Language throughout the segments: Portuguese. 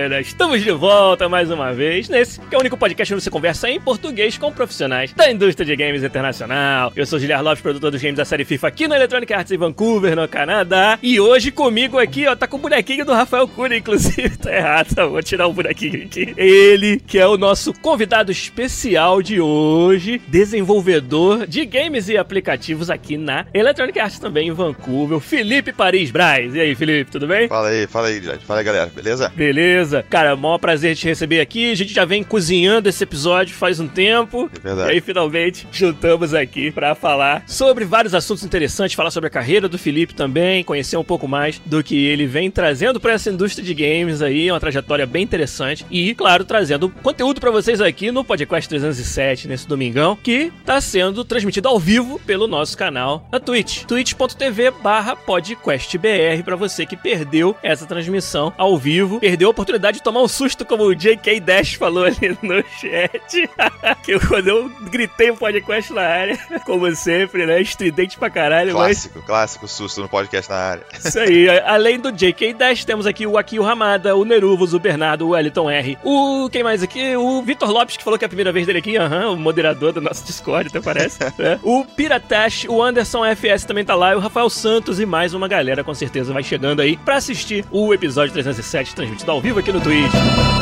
Estamos de volta mais uma vez nesse que é o único podcast onde você conversa em português com profissionais da indústria de games internacional. Eu sou Giliar Lopes, produtor dos games da série FIFA aqui na Electronic Arts em Vancouver, no Canadá. E hoje comigo aqui, ó, tá com o bonequinho do Rafael Cunha, inclusive. Tá errado, tá? vou tirar o bonequinho aqui. Ele, que é o nosso convidado especial de hoje, desenvolvedor de games e aplicativos aqui na Electronic Arts também em Vancouver, Felipe Paris Braz. E aí, Felipe, tudo bem? Fala aí, fala aí, gente. Fala aí, galera. Beleza? Beleza. Cara, maior prazer te receber aqui. A gente já vem cozinhando esse episódio faz um tempo. É verdade. E aí, finalmente, juntamos aqui pra falar sobre vários assuntos interessantes, falar sobre a carreira do Felipe também, conhecer um pouco mais do que ele vem trazendo pra essa indústria de games aí, uma trajetória bem interessante. E, claro, trazendo conteúdo pra vocês aqui no Podcast 307, nesse domingão, que tá sendo transmitido ao vivo pelo nosso canal na Twitch. twitch.tv barra podcastbr pra você que perdeu essa transmissão ao vivo, perdeu a oportunidade de tomar um susto, como o JK Dash falou ali no chat. que eu, quando eu gritei o podcast na área, como sempre, né? Estridente pra caralho, Clássico, mas... clássico susto no podcast na área. Isso aí. Além do JK Dash, temos aqui o Akio Ramada, o Neruvos, o Bernardo, o Wellington R. O. Quem mais aqui? O Vitor Lopes, que falou que é a primeira vez dele aqui, aham, uhum, o moderador do nosso Discord, até parece. né? O Piratash, o Anderson FS também tá lá, e o Rafael Santos e mais uma galera com certeza vai chegando aí pra assistir o episódio 307 transmitido ao vivo aqui no Twitch.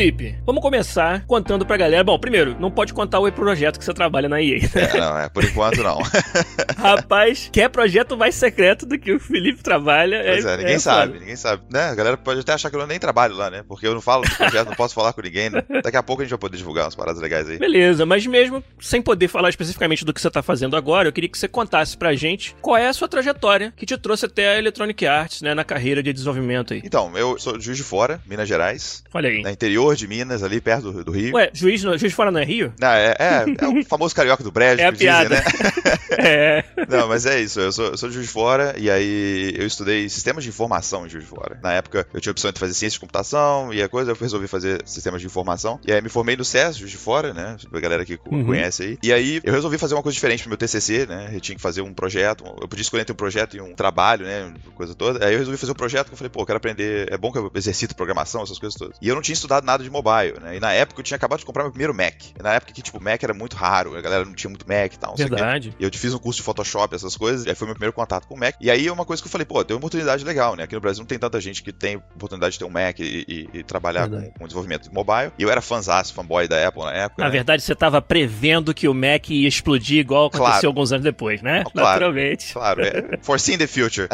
Felipe, vamos começar contando pra galera. Bom, primeiro, não pode contar o projeto que você trabalha na EA. Né? É, não, é, por enquanto não. Rapaz, quer projeto mais secreto do que o Felipe trabalha? Pois é, é ninguém é sabe, foda. ninguém sabe. Né? A galera pode até achar que eu nem trabalho lá, né? Porque eu não falo do projeto, não posso falar com ninguém. Né? Daqui a pouco a gente vai poder divulgar umas paradas legais aí. Beleza, mas mesmo sem poder falar especificamente do que você tá fazendo agora, eu queria que você contasse pra gente qual é a sua trajetória que te trouxe até a Electronic Arts, né, na carreira de desenvolvimento aí. Então, eu sou de Juiz de Fora, Minas Gerais. Olha aí. Na interior de Minas, ali perto do, do Rio. Ué, Juiz, Juiz de Fora não é Rio? Não, é, é, é o famoso carioca do brejo, é a piada. Dizem, né? é. Não, mas é isso, eu sou, eu sou de Juiz de Fora e aí eu estudei sistemas de informação em Juiz de Fora. Na época eu tinha a opção de fazer ciência de computação e a coisa, eu resolvi fazer sistemas de informação. E aí me formei no SES, Juiz de Fora, né? A galera que uhum. conhece aí. E aí eu resolvi fazer uma coisa diferente pro meu TCC, né? Eu tinha que fazer um projeto, eu podia escolher entre um projeto e um trabalho, né? Coisa toda. Aí eu resolvi fazer um projeto que eu falei, pô, eu quero aprender, é bom que eu exercito programação, essas coisas todas. E eu não tinha estudado nada de mobile, né? E na época eu tinha acabado de comprar meu primeiro Mac. E na época que, tipo, Mac era muito raro, a galera não tinha muito Mac e tal. Verdade. E eu fiz um curso de Photoshop, essas coisas, e aí foi meu primeiro contato com o Mac. E aí é uma coisa que eu falei, pô, tem uma oportunidade legal, né? Aqui no Brasil não tem tanta gente que tem oportunidade de ter um Mac e, e, e trabalhar com, com, desenvolvimento mobile. E eu era fãzaço, fanboy da Apple na época. Na né? verdade, você tava prevendo que o Mac ia explodir igual aconteceu claro. alguns anos depois, né? Claro, Naturalmente. Claro, é. Foreseeing the future.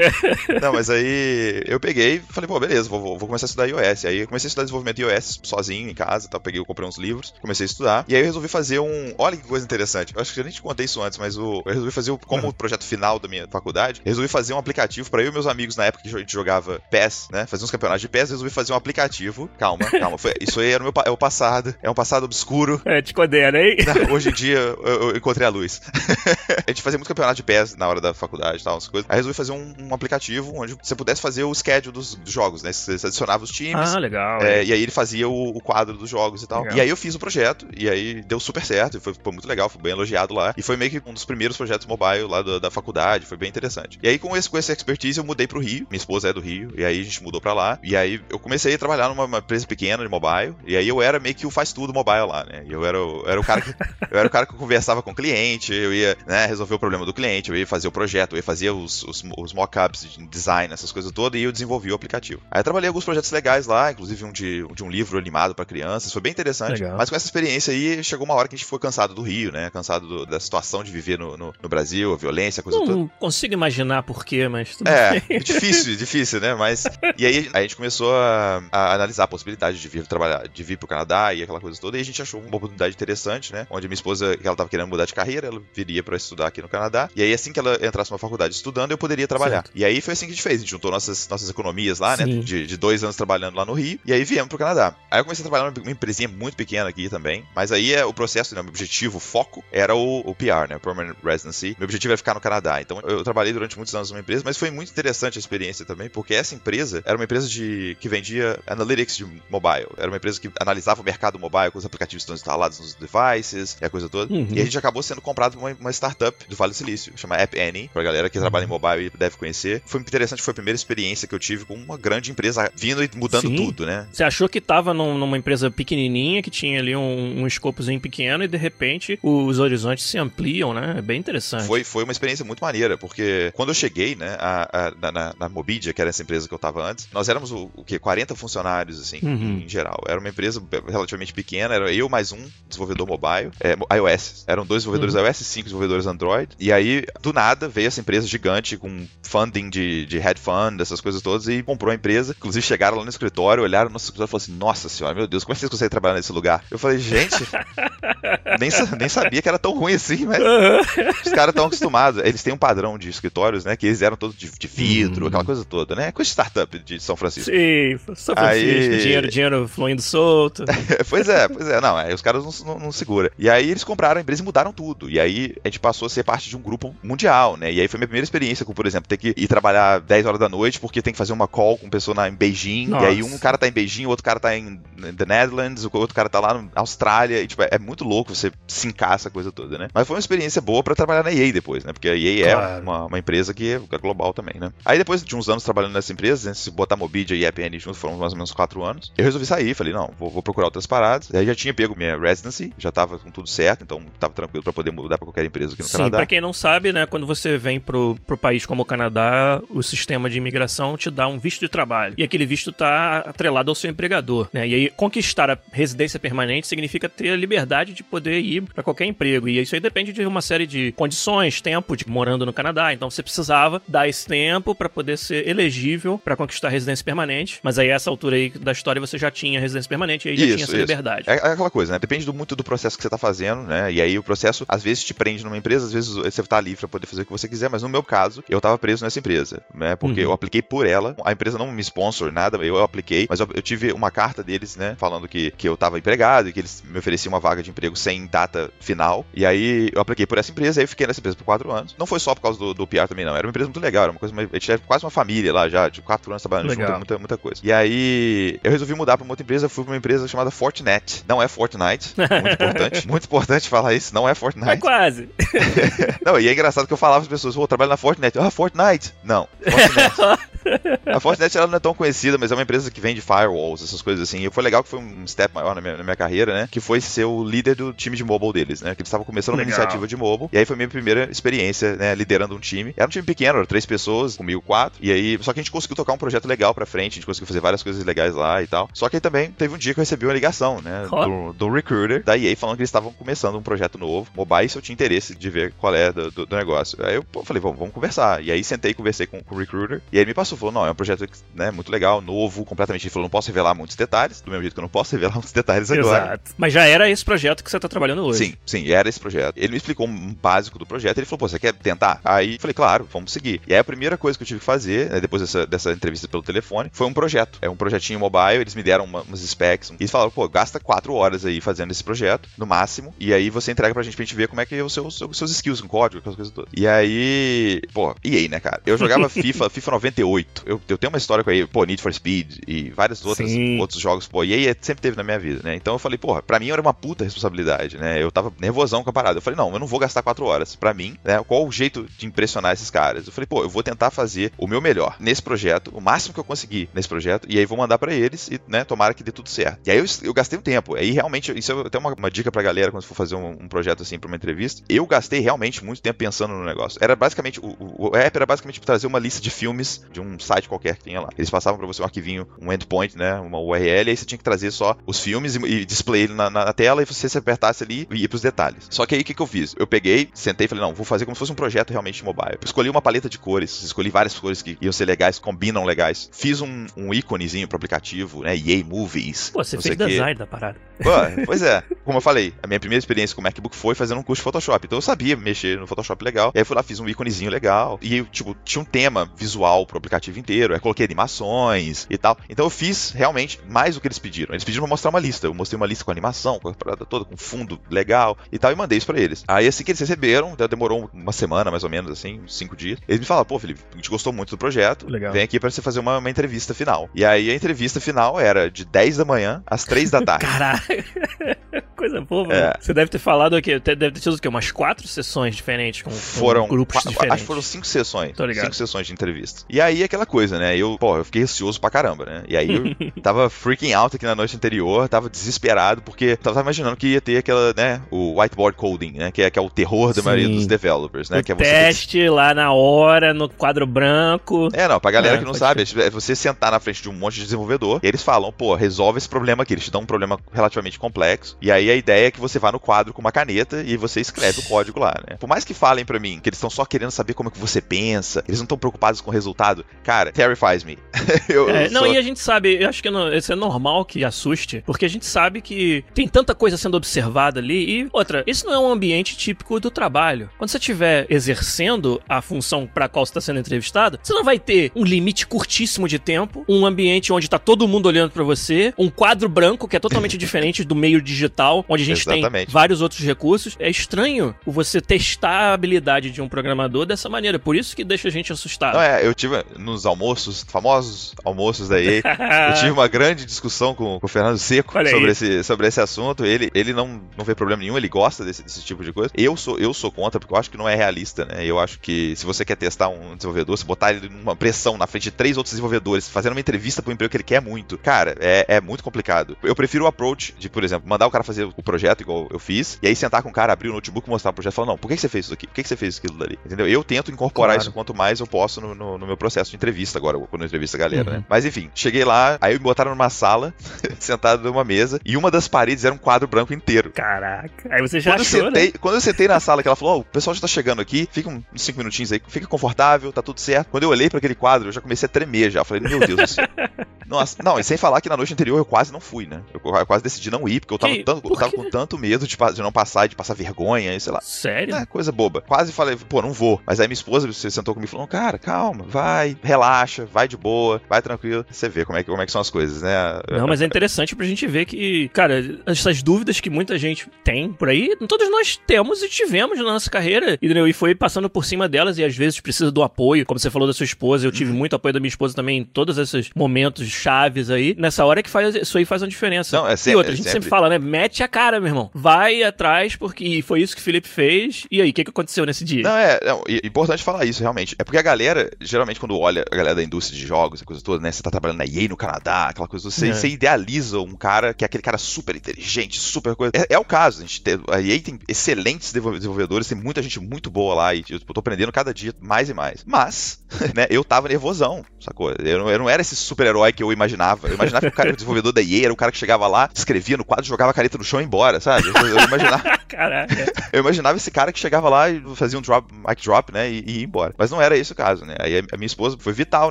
não, mas aí eu peguei falei, pô, beleza, vou, vou, começar a estudar iOS. Aí eu comecei a estudar desenvolvimento iOS sozinho em casa, tá? Peguei, comprei uns livros, comecei a estudar. E aí eu resolvi fazer um. Olha que coisa interessante. Eu acho que eu nem te contei isso antes, mas o... eu resolvi fazer, o... como o projeto final da minha faculdade, resolvi fazer um aplicativo para eu e meus amigos na época que a gente jogava PES, né? Fazia uns campeonatos de PES, resolvi fazer um aplicativo. Calma, calma. Foi... Isso aí era o meu é o passado. É um passado obscuro. É, te condena, hein? Hoje em dia eu, eu encontrei a luz. a gente fazia muito campeonato de PES na hora da faculdade e tal, umas coisas. Aí resolvi fazer um, um, aplicativo onde você pudesse fazer o schedule dos, dos jogos, né? Você adicionava os times. Ah, legal. É, e aí ele fazia o, o, quadro dos jogos e tal. Legal. E aí eu fiz o projeto, e aí deu super certo, foi, foi, muito legal, foi bem elogiado lá. E foi meio que um dos primeiros projetos mobile lá da, da faculdade, foi bem interessante. E aí com esse, com essa expertise eu mudei pro Rio, minha esposa é do Rio, e aí a gente mudou pra lá. E aí eu comecei a trabalhar numa empresa pequena de mobile, e aí eu era meio que o faz tudo mobile lá, né? E eu era, eu era o cara que eu era o cara que conversava com o cliente, eu ia né, resolver o problema do cliente, eu ia fazer o projeto, eu ia fazer os, os, os mock-ups de design, essas coisas todas, e eu desenvolvi o aplicativo. Aí eu trabalhei alguns projetos legais lá, inclusive um de, de um livro animado para crianças. Foi bem interessante. Legal. Mas com essa experiência aí, chegou uma hora que a gente foi cansado do Rio, né? Cansado do- da situação de viver no, no, no Brasil, a violência, a coisa toda. Não consigo imaginar por quê, mas tudo É, bem. é difícil, difícil, né? Mas. E aí a gente começou a, a analisar a possibilidade de vir trabalhar, de vir pro Canadá e aquela coisa toda. E a gente achou uma oportunidade interessante, né? Onde minha esposa, que ela tava querendo mudar de carreira, ela viria pra estudar aqui no Canadá. E aí, assim que ela entrasse numa faculdade estudando, eu poderia trabalhar. Certo. E aí foi assim que a gente fez. A gente juntou nossas, nossas economias lá, né? Sim. De, de dois anos trabalhando lá no Rio. E aí viemos pro Canadá. Aí eu comecei a trabalhar numa empresinha muito pequena aqui também. Mas aí é o processo, né? O meu objetivo, o foco, era o, o PR, né? Permanent Residency. Meu objetivo era ficar no Canadá. Então eu trabalhei durante muitos anos numa empresa, mas foi muito interessante a experiência também, porque essa empresa era uma empresa de que vendia analytics de mobile. Era uma empresa que analisava o mercado mobile com os aplicativos que estão instalados nos devices e a coisa toda. Uhum. E a gente acabou sendo comprado por uma, uma startup do Vale do Silício, chama App Annie, pra galera que trabalha em mobile e deve conhecer. Foi muito interessante, foi a primeira experiência que eu tive com uma grande empresa vindo e mudando Sim. tudo, né? Você achou que tava num- numa empresa pequenininha, que tinha ali um, um escopozinho pequeno, e de repente os horizontes se ampliam, né? É bem interessante. Foi, foi uma experiência muito maneira, porque quando eu cheguei, né, a- a- na, na, Mobidia, que era essa empresa que eu tava antes, nós éramos o, o quê? 40 funcionários, assim, Uhum. em geral. Era uma empresa relativamente pequena, era eu mais um desenvolvedor mobile, é, iOS. Eram dois desenvolvedores iOS e cinco desenvolvedores Android. E aí, do nada, veio essa empresa gigante com funding de, de head fund, essas coisas todas, e comprou a empresa. Inclusive, chegaram lá no escritório, olharam no nosso escritório e falaram assim: Nossa senhora, meu Deus, como é que vocês conseguem trabalhar nesse lugar? Eu falei, gente. nem, nem sabia que era tão ruim assim, mas Aham. os caras estão acostumados. Eles têm um padrão de escritórios, né? Que eles eram todos de, de vidro, Uhum. aquela coisa toda, né? Coisa de startup de São Francisco. Sim, São Francisco, Aí- dinheiro, dinheiro fluindo solto. pois é, pois é. Não, aí os caras não, não, não segura. E aí eles compraram a empresa e mudaram tudo. E aí a gente passou a ser parte de um grupo mundial, né? E aí foi minha primeira experiência com, por exemplo, ter que ir trabalhar 10 horas da noite porque tem que fazer uma call com pessoa na, em Beijing. Nossa. E aí um cara tá em Beijing, o outro cara tá em The Netherlands, o outro cara tá lá na Austrália. E, tipo, é muito louco você sincar essa coisa toda, né? Mas foi uma experiência boa pra trabalhar na EA depois, né? Porque a EA Claro. é uma, uma empresa que é é global também, né? Aí depois de uns anos trabalhando nessa empresa, né, se botar Mobidia e EPN junto, foram mais ou menos 4 anos, eu resolvi sair. Falei, não, vou, vou procurar outras paradas. Aí já tinha pego minha residency, já tava com tudo certo, então tava tranquilo pra poder mudar pra qualquer empresa aqui no Sim, Canadá. pra quem não sabe, né, quando você vem pro, pro país como o Canadá, o sistema de imigração te dá um visto de trabalho. E aquele visto tá atrelado ao seu empregador, né? E aí conquistar a residência permanente significa ter a liberdade de poder ir pra qualquer emprego. E isso aí depende de uma série de condições, tempo de morando no Canadá. Então você precisava dar esse tempo pra poder ser elegível pra conquistar a residência permanente. Mas aí essa altura aí da história você já tinha residência permanente e aí já Isso, tinha essa isso. liberdade. É, é aquela coisa, né? Depende do- muito do processo que você tá fazendo, né? E aí o processo, às vezes, te prende numa empresa, às vezes você tá livre pra poder fazer o que você quiser, mas no meu caso, eu tava preso nessa empresa, né? Porque Uhum. eu apliquei por ela, a empresa não me sponsor nada, eu apliquei, mas eu, eu tive uma carta deles, né? Falando que, que eu tava empregado e que eles me ofereciam uma vaga de emprego sem data final. E aí eu apliquei por essa empresa, aí eu fiquei nessa empresa por quatro anos. Não foi só por causa do, do PR também, não. Era uma empresa muito legal, era uma coisa, a gente era quase uma família lá já, de quatro anos trabalhando Legal. junto, muita, muita coisa. E aí eu resolvi mudar pra uma outra empresa, fui pra uma empresa chamada Fortinet. Não é Fortnite, muito importante. Muito importante falar isso, não é É Fortnite. quase. Não, e é engraçado que eu falava as pessoas, vou trabalhar na Fortnite. Ah, Fortnite. Não, Fortnite. A Fortinet ela não é tão conhecida, mas é uma empresa que vende firewalls, essas coisas assim. E foi legal que foi um step maior na minha, na minha carreira, né? Que foi ser o líder do time de mobile deles, né? Que eles estavam começando uma Legal. iniciativa de mobile. E aí foi minha primeira experiência, né? Liderando um time. Era um time pequeno, era três pessoas, comigo quatro. E aí, só que a gente conseguiu tocar um projeto legal pra frente, a gente conseguiu fazer várias coisas legais lá e tal. Só que aí também teve um dia que eu recebi uma ligação, né? Do, do recruiter da EA falando que eles estavam começando um projeto novo, mobile, e se eu tinha interesse de ver qual é do, do- do negócio. Aí eu pô, falei, vamos, vamos conversar. E aí sentei e conversei com, com o recruiter. E aí ele me passou, falou, não, é um projeto né, muito legal, novo, completamente. Ele falou, não posso revelar muitos detalhes, do mesmo jeito que eu não posso revelar muitos detalhes agora. Exato. Mas já era esse projeto que você tá trabalhando hoje. Sim, sim, era esse projeto. Ele me explicou um básico do projeto. Ele falou, pô, você quer tentar? Aí eu falei, claro, vamos seguir. E aí a primeira coisa que eu tive que fazer, né, depois dessa, dessa entrevista pelo telefone, foi um projeto. É um projetinho mobile, eles me deram uma, umas specs. E eles falaram, pô, gasta quatro horas aí fazendo esse projeto, no máximo. E aí você entrega pra gente pra gente ver como é que é os seus, os seus skills com código, aquelas coisas todas. E aí, pô, EA, né, cara? Eu jogava FIFA, FIFA 98. Eu, eu tenho uma história com aí, pô, Need for Speed e vários outros, Sim. Outros jogos, pô, EA sempre teve na minha vida, né? Então eu falei, porra, pra mim era uma puta responsabilidade, né? Eu tava nervosão com a parada. Eu falei, não, eu não vou gastar quatro horas. Pra mim, né? Qual o jeito de impressionar esses caras? Eu falei, pô, eu vou tentar fazer o meu melhor nesse projeto, o máximo que eu conseguir nesse projeto, e aí vou mandar pra eles e, né, tomara que dê tudo certo. E aí eu, eu gastei um tempo. Aí realmente, isso é até uma, uma dica pra galera quando for fazer um, um projeto assim pra uma entrevista. Eu gastei realmente muito tempo pensando no negócio. Era basicamente, o, o, o app era basicamente trazer uma lista de filmes, de um site qualquer que tinha lá. Eles passavam para você um arquivinho, um endpoint, né? Uma URL, aí você tinha que trazer só os filmes e, e display ele na, na, tela e você se apertasse ali e ia pros detalhes. Só que aí o que, que eu fiz? Eu peguei, sentei e falei, não, vou fazer como se fosse um projeto realmente mobile. Eu escolhi uma paleta de cores, escolhi várias cores que iam ser legais, combinam legais. Fiz um, um íconezinho pro aplicativo, né? EA Movies. Pô, você fez design da parada. Pô, pois é. Como eu falei, a minha primeira experiência com o MacBook foi fazendo um curso de Photoshop. Então eu sabia mexer no Photoshop legal. E aí eu fui lá, fiz um íconezinho legal. E eu, tipo, tinha um tema visual pro aplicativo inteiro. Aí coloquei animações e tal. Então eu fiz realmente mais do que eles pediram. Eles pediram pra mostrar uma lista. Eu mostrei uma lista com animação, com a parada toda, com fundo legal e tal, e mandei isso pra eles. Aí assim que eles receberam, demorou uma semana mais ou menos, assim, cinco dias. Eles me falaram, pô, Felipe, a gente gostou muito do projeto. Legal. Vem aqui pra você fazer uma, uma entrevista final. E aí a entrevista final era de 10 da manhã às 3 da tarde. Caralho. Coisa boa, é. Você deve ter falado aqui, deve ter sido o quê? Umas quatro sessões diferentes com, foram, com grupos diferentes. Acho que foram cinco sessões. Tô ligado. Cinco sessões de entrevista. E aí aquela coisa, né? Eu, pô, eu fiquei ansioso pra caramba, né? E aí eu tava freaking out aqui na noite anterior, tava desesperado, porque tava imaginando que ia ter aquela, né? O whiteboard coding, né? Que é, que é o terror da Sim. maioria dos developers, né? O que é você teste lá na hora, no quadro branco. É, não, pra galera é, que não sabe, ser. é você sentar na frente de um monte de desenvolvedor e eles falam, pô, resolve esse problema aqui. Eles te dão um problema relativamente complexo. E aí a ideia é que você vá no quadro com uma caneta e você escreve o código lá, né? Por mais que falem para mim que eles estão só querendo saber como é que você pensa, eles não estão preocupados com o resultado, cara, terrifies me. eu, é, eu não, sou... e a gente sabe, eu acho que não, isso é normal que assuste, porque a gente sabe que tem tanta coisa sendo observada ali e outra, isso não é um ambiente típico do trabalho. Quando você estiver exercendo a função para qual você está sendo entrevistado, você não vai ter um limite curtíssimo de tempo, um ambiente onde tá todo mundo olhando para você, um quadro branco que é totalmente diferente do meio digital, onde a gente Exatamente. tem vários outros recursos. É estranho você testar a habilidade de um programador dessa maneira. Por isso que deixa a gente assustado. Não, é, eu tive nos almoços, famosos almoços da EA, eu tive uma grande discussão com, com o Fernando Seco sobre esse, sobre esse assunto. Ele, ele não, não vê problema nenhum, ele gosta desse, desse tipo de coisa. Eu sou, eu sou contra, porque eu acho que não é realista, né? Eu acho que se você quer testar um desenvolvedor, se botar ele numa pressão na frente de três outros desenvolvedores, fazendo uma entrevista para um emprego que ele quer muito, cara, é, é muito complicado. Eu prefiro o approach de, por exemplo, mandar o cara fazer o projeto igual eu fiz, e aí sentar com o cara, abrir o notebook, mostrar o projeto e falar, não, por que você fez isso aqui? Por que você fez aquilo dali? Entendeu? Eu tento incorporar claro. isso quanto mais eu posso no, no, no, meu processo de entrevista agora, quando eu entrevisto a galera, uhum. né? Mas enfim, cheguei lá, aí me botaram numa sala, sentado numa mesa, e uma das paredes era um quadro branco inteiro. Caraca. Aí você já quando achou, eu sentei, né? Quando eu sentei na sala, que ela falou, oh, o pessoal já tá chegando aqui, fica uns cinco minutinhos aí, fica confortável, tá tudo certo. Quando eu olhei para aquele quadro, eu já comecei a tremer já. Eu falei, meu Deus do céu. Nossa, não, e sem falar que na noite anterior eu quase não fui, né? Eu, eu quase decidi não ir, porque eu tava, tanto, eu tava com tanto medo de, de, não passar, de passar vergonha, sei lá. Sério? É, coisa boba. Quase falei, pô, não vou. Mas aí minha esposa você sentou comigo e falou, cara, calma, vai, relaxa, vai de boa, vai tranquilo. Você vê como é que, como é que são as coisas, né? Não, mas é interessante pra gente ver que, cara, essas dúvidas que muita gente tem por aí, todos nós temos e tivemos na nossa carreira, e foi passando por cima delas e às vezes precisa do apoio, como você falou da sua esposa, eu tive uhum. muito apoio da minha esposa também em todos esses momentos chaves aí. Nessa hora é que faz, isso aí faz uma diferença. Não, é sempre, e outra, a gente sempre. sempre fala, né? Mete a cara, meu irmão. Vai atrás, porque foi isso que o Felipe fez. E aí, o que, que aconteceu nesse dia? Não, é, é importante falar isso, realmente. É porque a galera, geralmente, quando olha a galera da indústria de jogos, a coisa toda, né? Você tá trabalhando na EA no Canadá, aquela coisa, você, é. você idealiza um cara que é aquele cara super inteligente, super coisa. É, é o caso, a gente tem, a EA tem excelentes desenvolvedores, tem muita gente muito boa lá e eu tô aprendendo cada dia mais e mais. Mas, né, eu tava nervosão, sacou? Eu não, eu não era esse super-herói que eu imaginava. Eu imaginava que o cara, o desenvolvedor da EA, era o cara que chegava lá, escrevia no quadro, jogava a caneta no chão e embora, sabe? Eu, eu imaginava. Caraca. eu imaginava esse cara que chegava lá e fazia um drop, mic drop, né? E, e ia embora. Mas não era esse o caso, né? Aí a minha esposa foi vital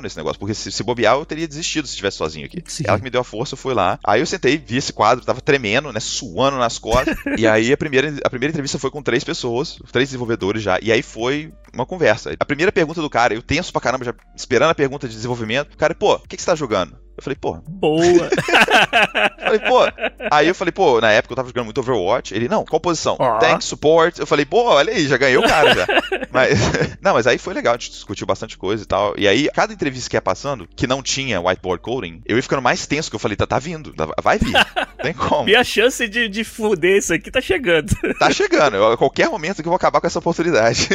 nesse negócio, porque se, se bobear, eu teria desistido se estivesse sozinho aqui. Sim. Ela que me deu a força, foi lá. Aí eu sentei, vi esse quadro, tava tremendo, né? Suando nas costas. e aí a primeira, a primeira entrevista foi com três pessoas, três desenvolvedores já. E aí foi uma conversa. A primeira pergunta do cara, eu tenso pra caramba, já esperando a pergunta de desenvolvimento. O cara, pô, o que, que você tá jogando? Eu falei, pô. Boa! falei, pô. Aí eu falei, pô, na época eu tava jogando muito Overwatch. Ele, não, qual posição? Oh. Tank, support. Eu falei, pô, olha aí, já ganhei o cara já. mas, não, mas aí foi legal, a gente discutiu bastante coisa e tal. E aí, cada entrevista que ia passando, que não tinha whiteboard coding, eu ia ficando mais tenso, que eu falei, tá, tá vindo, vai vir. Tem como. E a chance de, de fuder isso aqui tá chegando. tá chegando. Eu, a qualquer momento que eu vou acabar com essa oportunidade.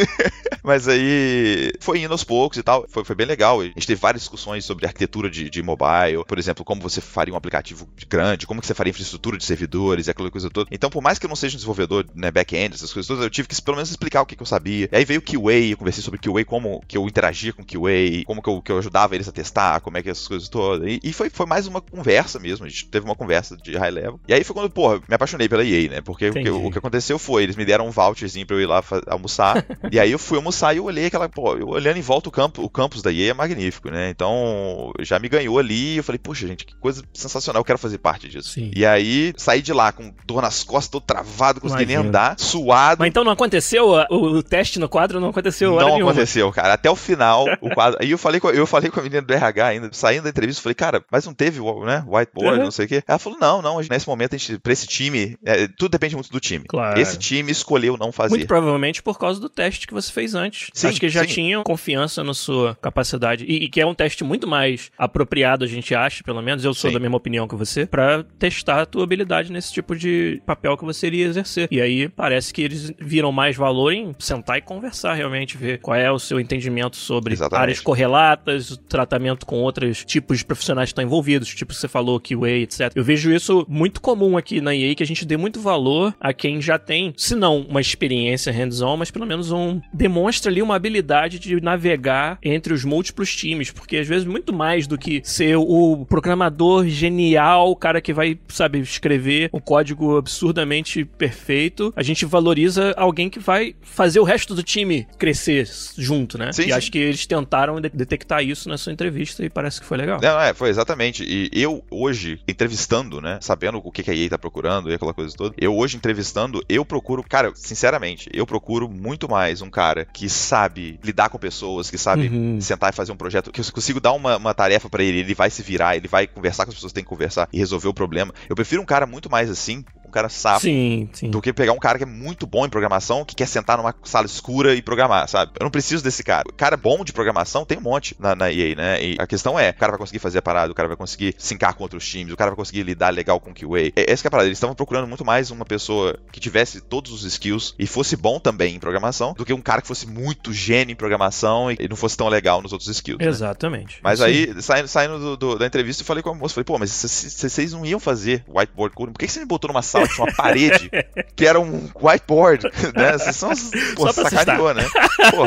Mas aí foi indo aos poucos e tal. Foi, foi bem legal. A gente teve várias discussões sobre arquitetura de, de mobile, por exemplo, como você faria um aplicativo grande, como que você faria infraestrutura de servidores e aquela coisa toda. Então, por mais que eu não seja um desenvolvedor, né, back-end, essas coisas todas, eu tive que pelo menos explicar o que, que eu sabia. E aí veio o QA, eu conversei sobre QA, como que eu interagia com QA, como que eu, que eu ajudava eles a testar, como é que essas coisas todas. E, e foi, foi mais uma conversa mesmo, a gente teve uma conversa de high level. E aí foi quando, porra, me apaixonei pela EA, né? Porque o que, o que, aconteceu foi, eles me deram um voucherzinho pra eu ir lá almoçar. e aí eu fui almoçar e eu olhei aquela, pô, eu olhando em volta o campo, o campus da EA é magnífico, né? Então já me ganhou ali eu falei, puxa, gente, que coisa sensacional, eu quero fazer parte disso. Sim. E aí saí de lá com dor nas costas, todo travado, consegui nem andar, suado. Mas então não aconteceu o, teste no quadro, não aconteceu Não aconteceu, cara. Até o final, o quadro. Aí eu falei, com, eu falei com a menina do RH ainda, saindo da entrevista, falei, cara, mas não teve, né, whiteboard, uhum. não sei o quê. Ela falou, não, não, nesse momento a gente, pra esse time, é, tudo depende muito do time. Claro. Esse time escolheu não fazer. Muito provavelmente por causa do teste que você fez antes. Sim, Acho que já sim. tinham confiança na sua capacidade. E, e, que é um teste muito mais apropriado, a gente acha, pelo menos, eu sou sim. da mesma opinião que você, para testar a tua habilidade nesse tipo de papel que você iria exercer. E aí parece que eles viram mais valor em sentar e conversar realmente, ver qual é o seu entendimento sobre Exatamente. áreas correlatas, o tratamento com outros tipos de profissionais que estão envolvidos, tipo você falou, QA, etc. Eu vejo isso muito comum aqui na EA, que a gente dê muito valor a quem já tem, se não uma experiência hands-on, mas pelo menos um demonstra ali uma habilidade de navegar entre os múltiplos times, porque às vezes muito mais do que ser o programador genial, o cara que vai, sabe, escrever um código absurdamente perfeito, a gente valoriza alguém que vai fazer o resto do time crescer junto, né? Sim, e sim. acho que eles tentaram de detectar isso na sua entrevista e parece que foi legal. Não, é, foi exatamente. E eu hoje, entrevistando, né, sabendo o que a EA tá procurando e aquela coisa toda, eu hoje entrevistando, eu procuro, cara, sinceramente, eu procuro muito mais um cara que sabe lidar com pessoas, que sabe uhum. sentar e fazer um projeto, que eu consigo dar uma, uma tarefa para ele, ele vai se virar, ele vai conversar com as pessoas que tem que conversar e resolver o problema. Eu prefiro um cara muito mais assim, um cara sapo, sim, sim. do que pegar um cara que é muito bom em programação, que quer sentar numa sala escura e programar, sabe? Eu não preciso desse cara. O cara bom de programação tem um monte na, na EA, né? E a questão é, o cara vai conseguir fazer a parada, o cara vai conseguir sincar com outros times, o cara vai conseguir lidar legal com o QA. É, essa que é a parada. Eles estavam procurando muito mais uma pessoa que tivesse todos os skills e fosse bom também em programação, do que um cara que fosse muito gênio em programação e não fosse tão legal nos outros skills. Né? Exatamente. Né? Mas Sim. aí, saindo, saindo do, do, da entrevista, eu falei com a moça, falei, pô, mas vocês não iam fazer whiteboard coding, por que você me botou numa sala que tinha uma parede que era um whiteboard, né? Vocês são, pô, sacaneou, né? Pô,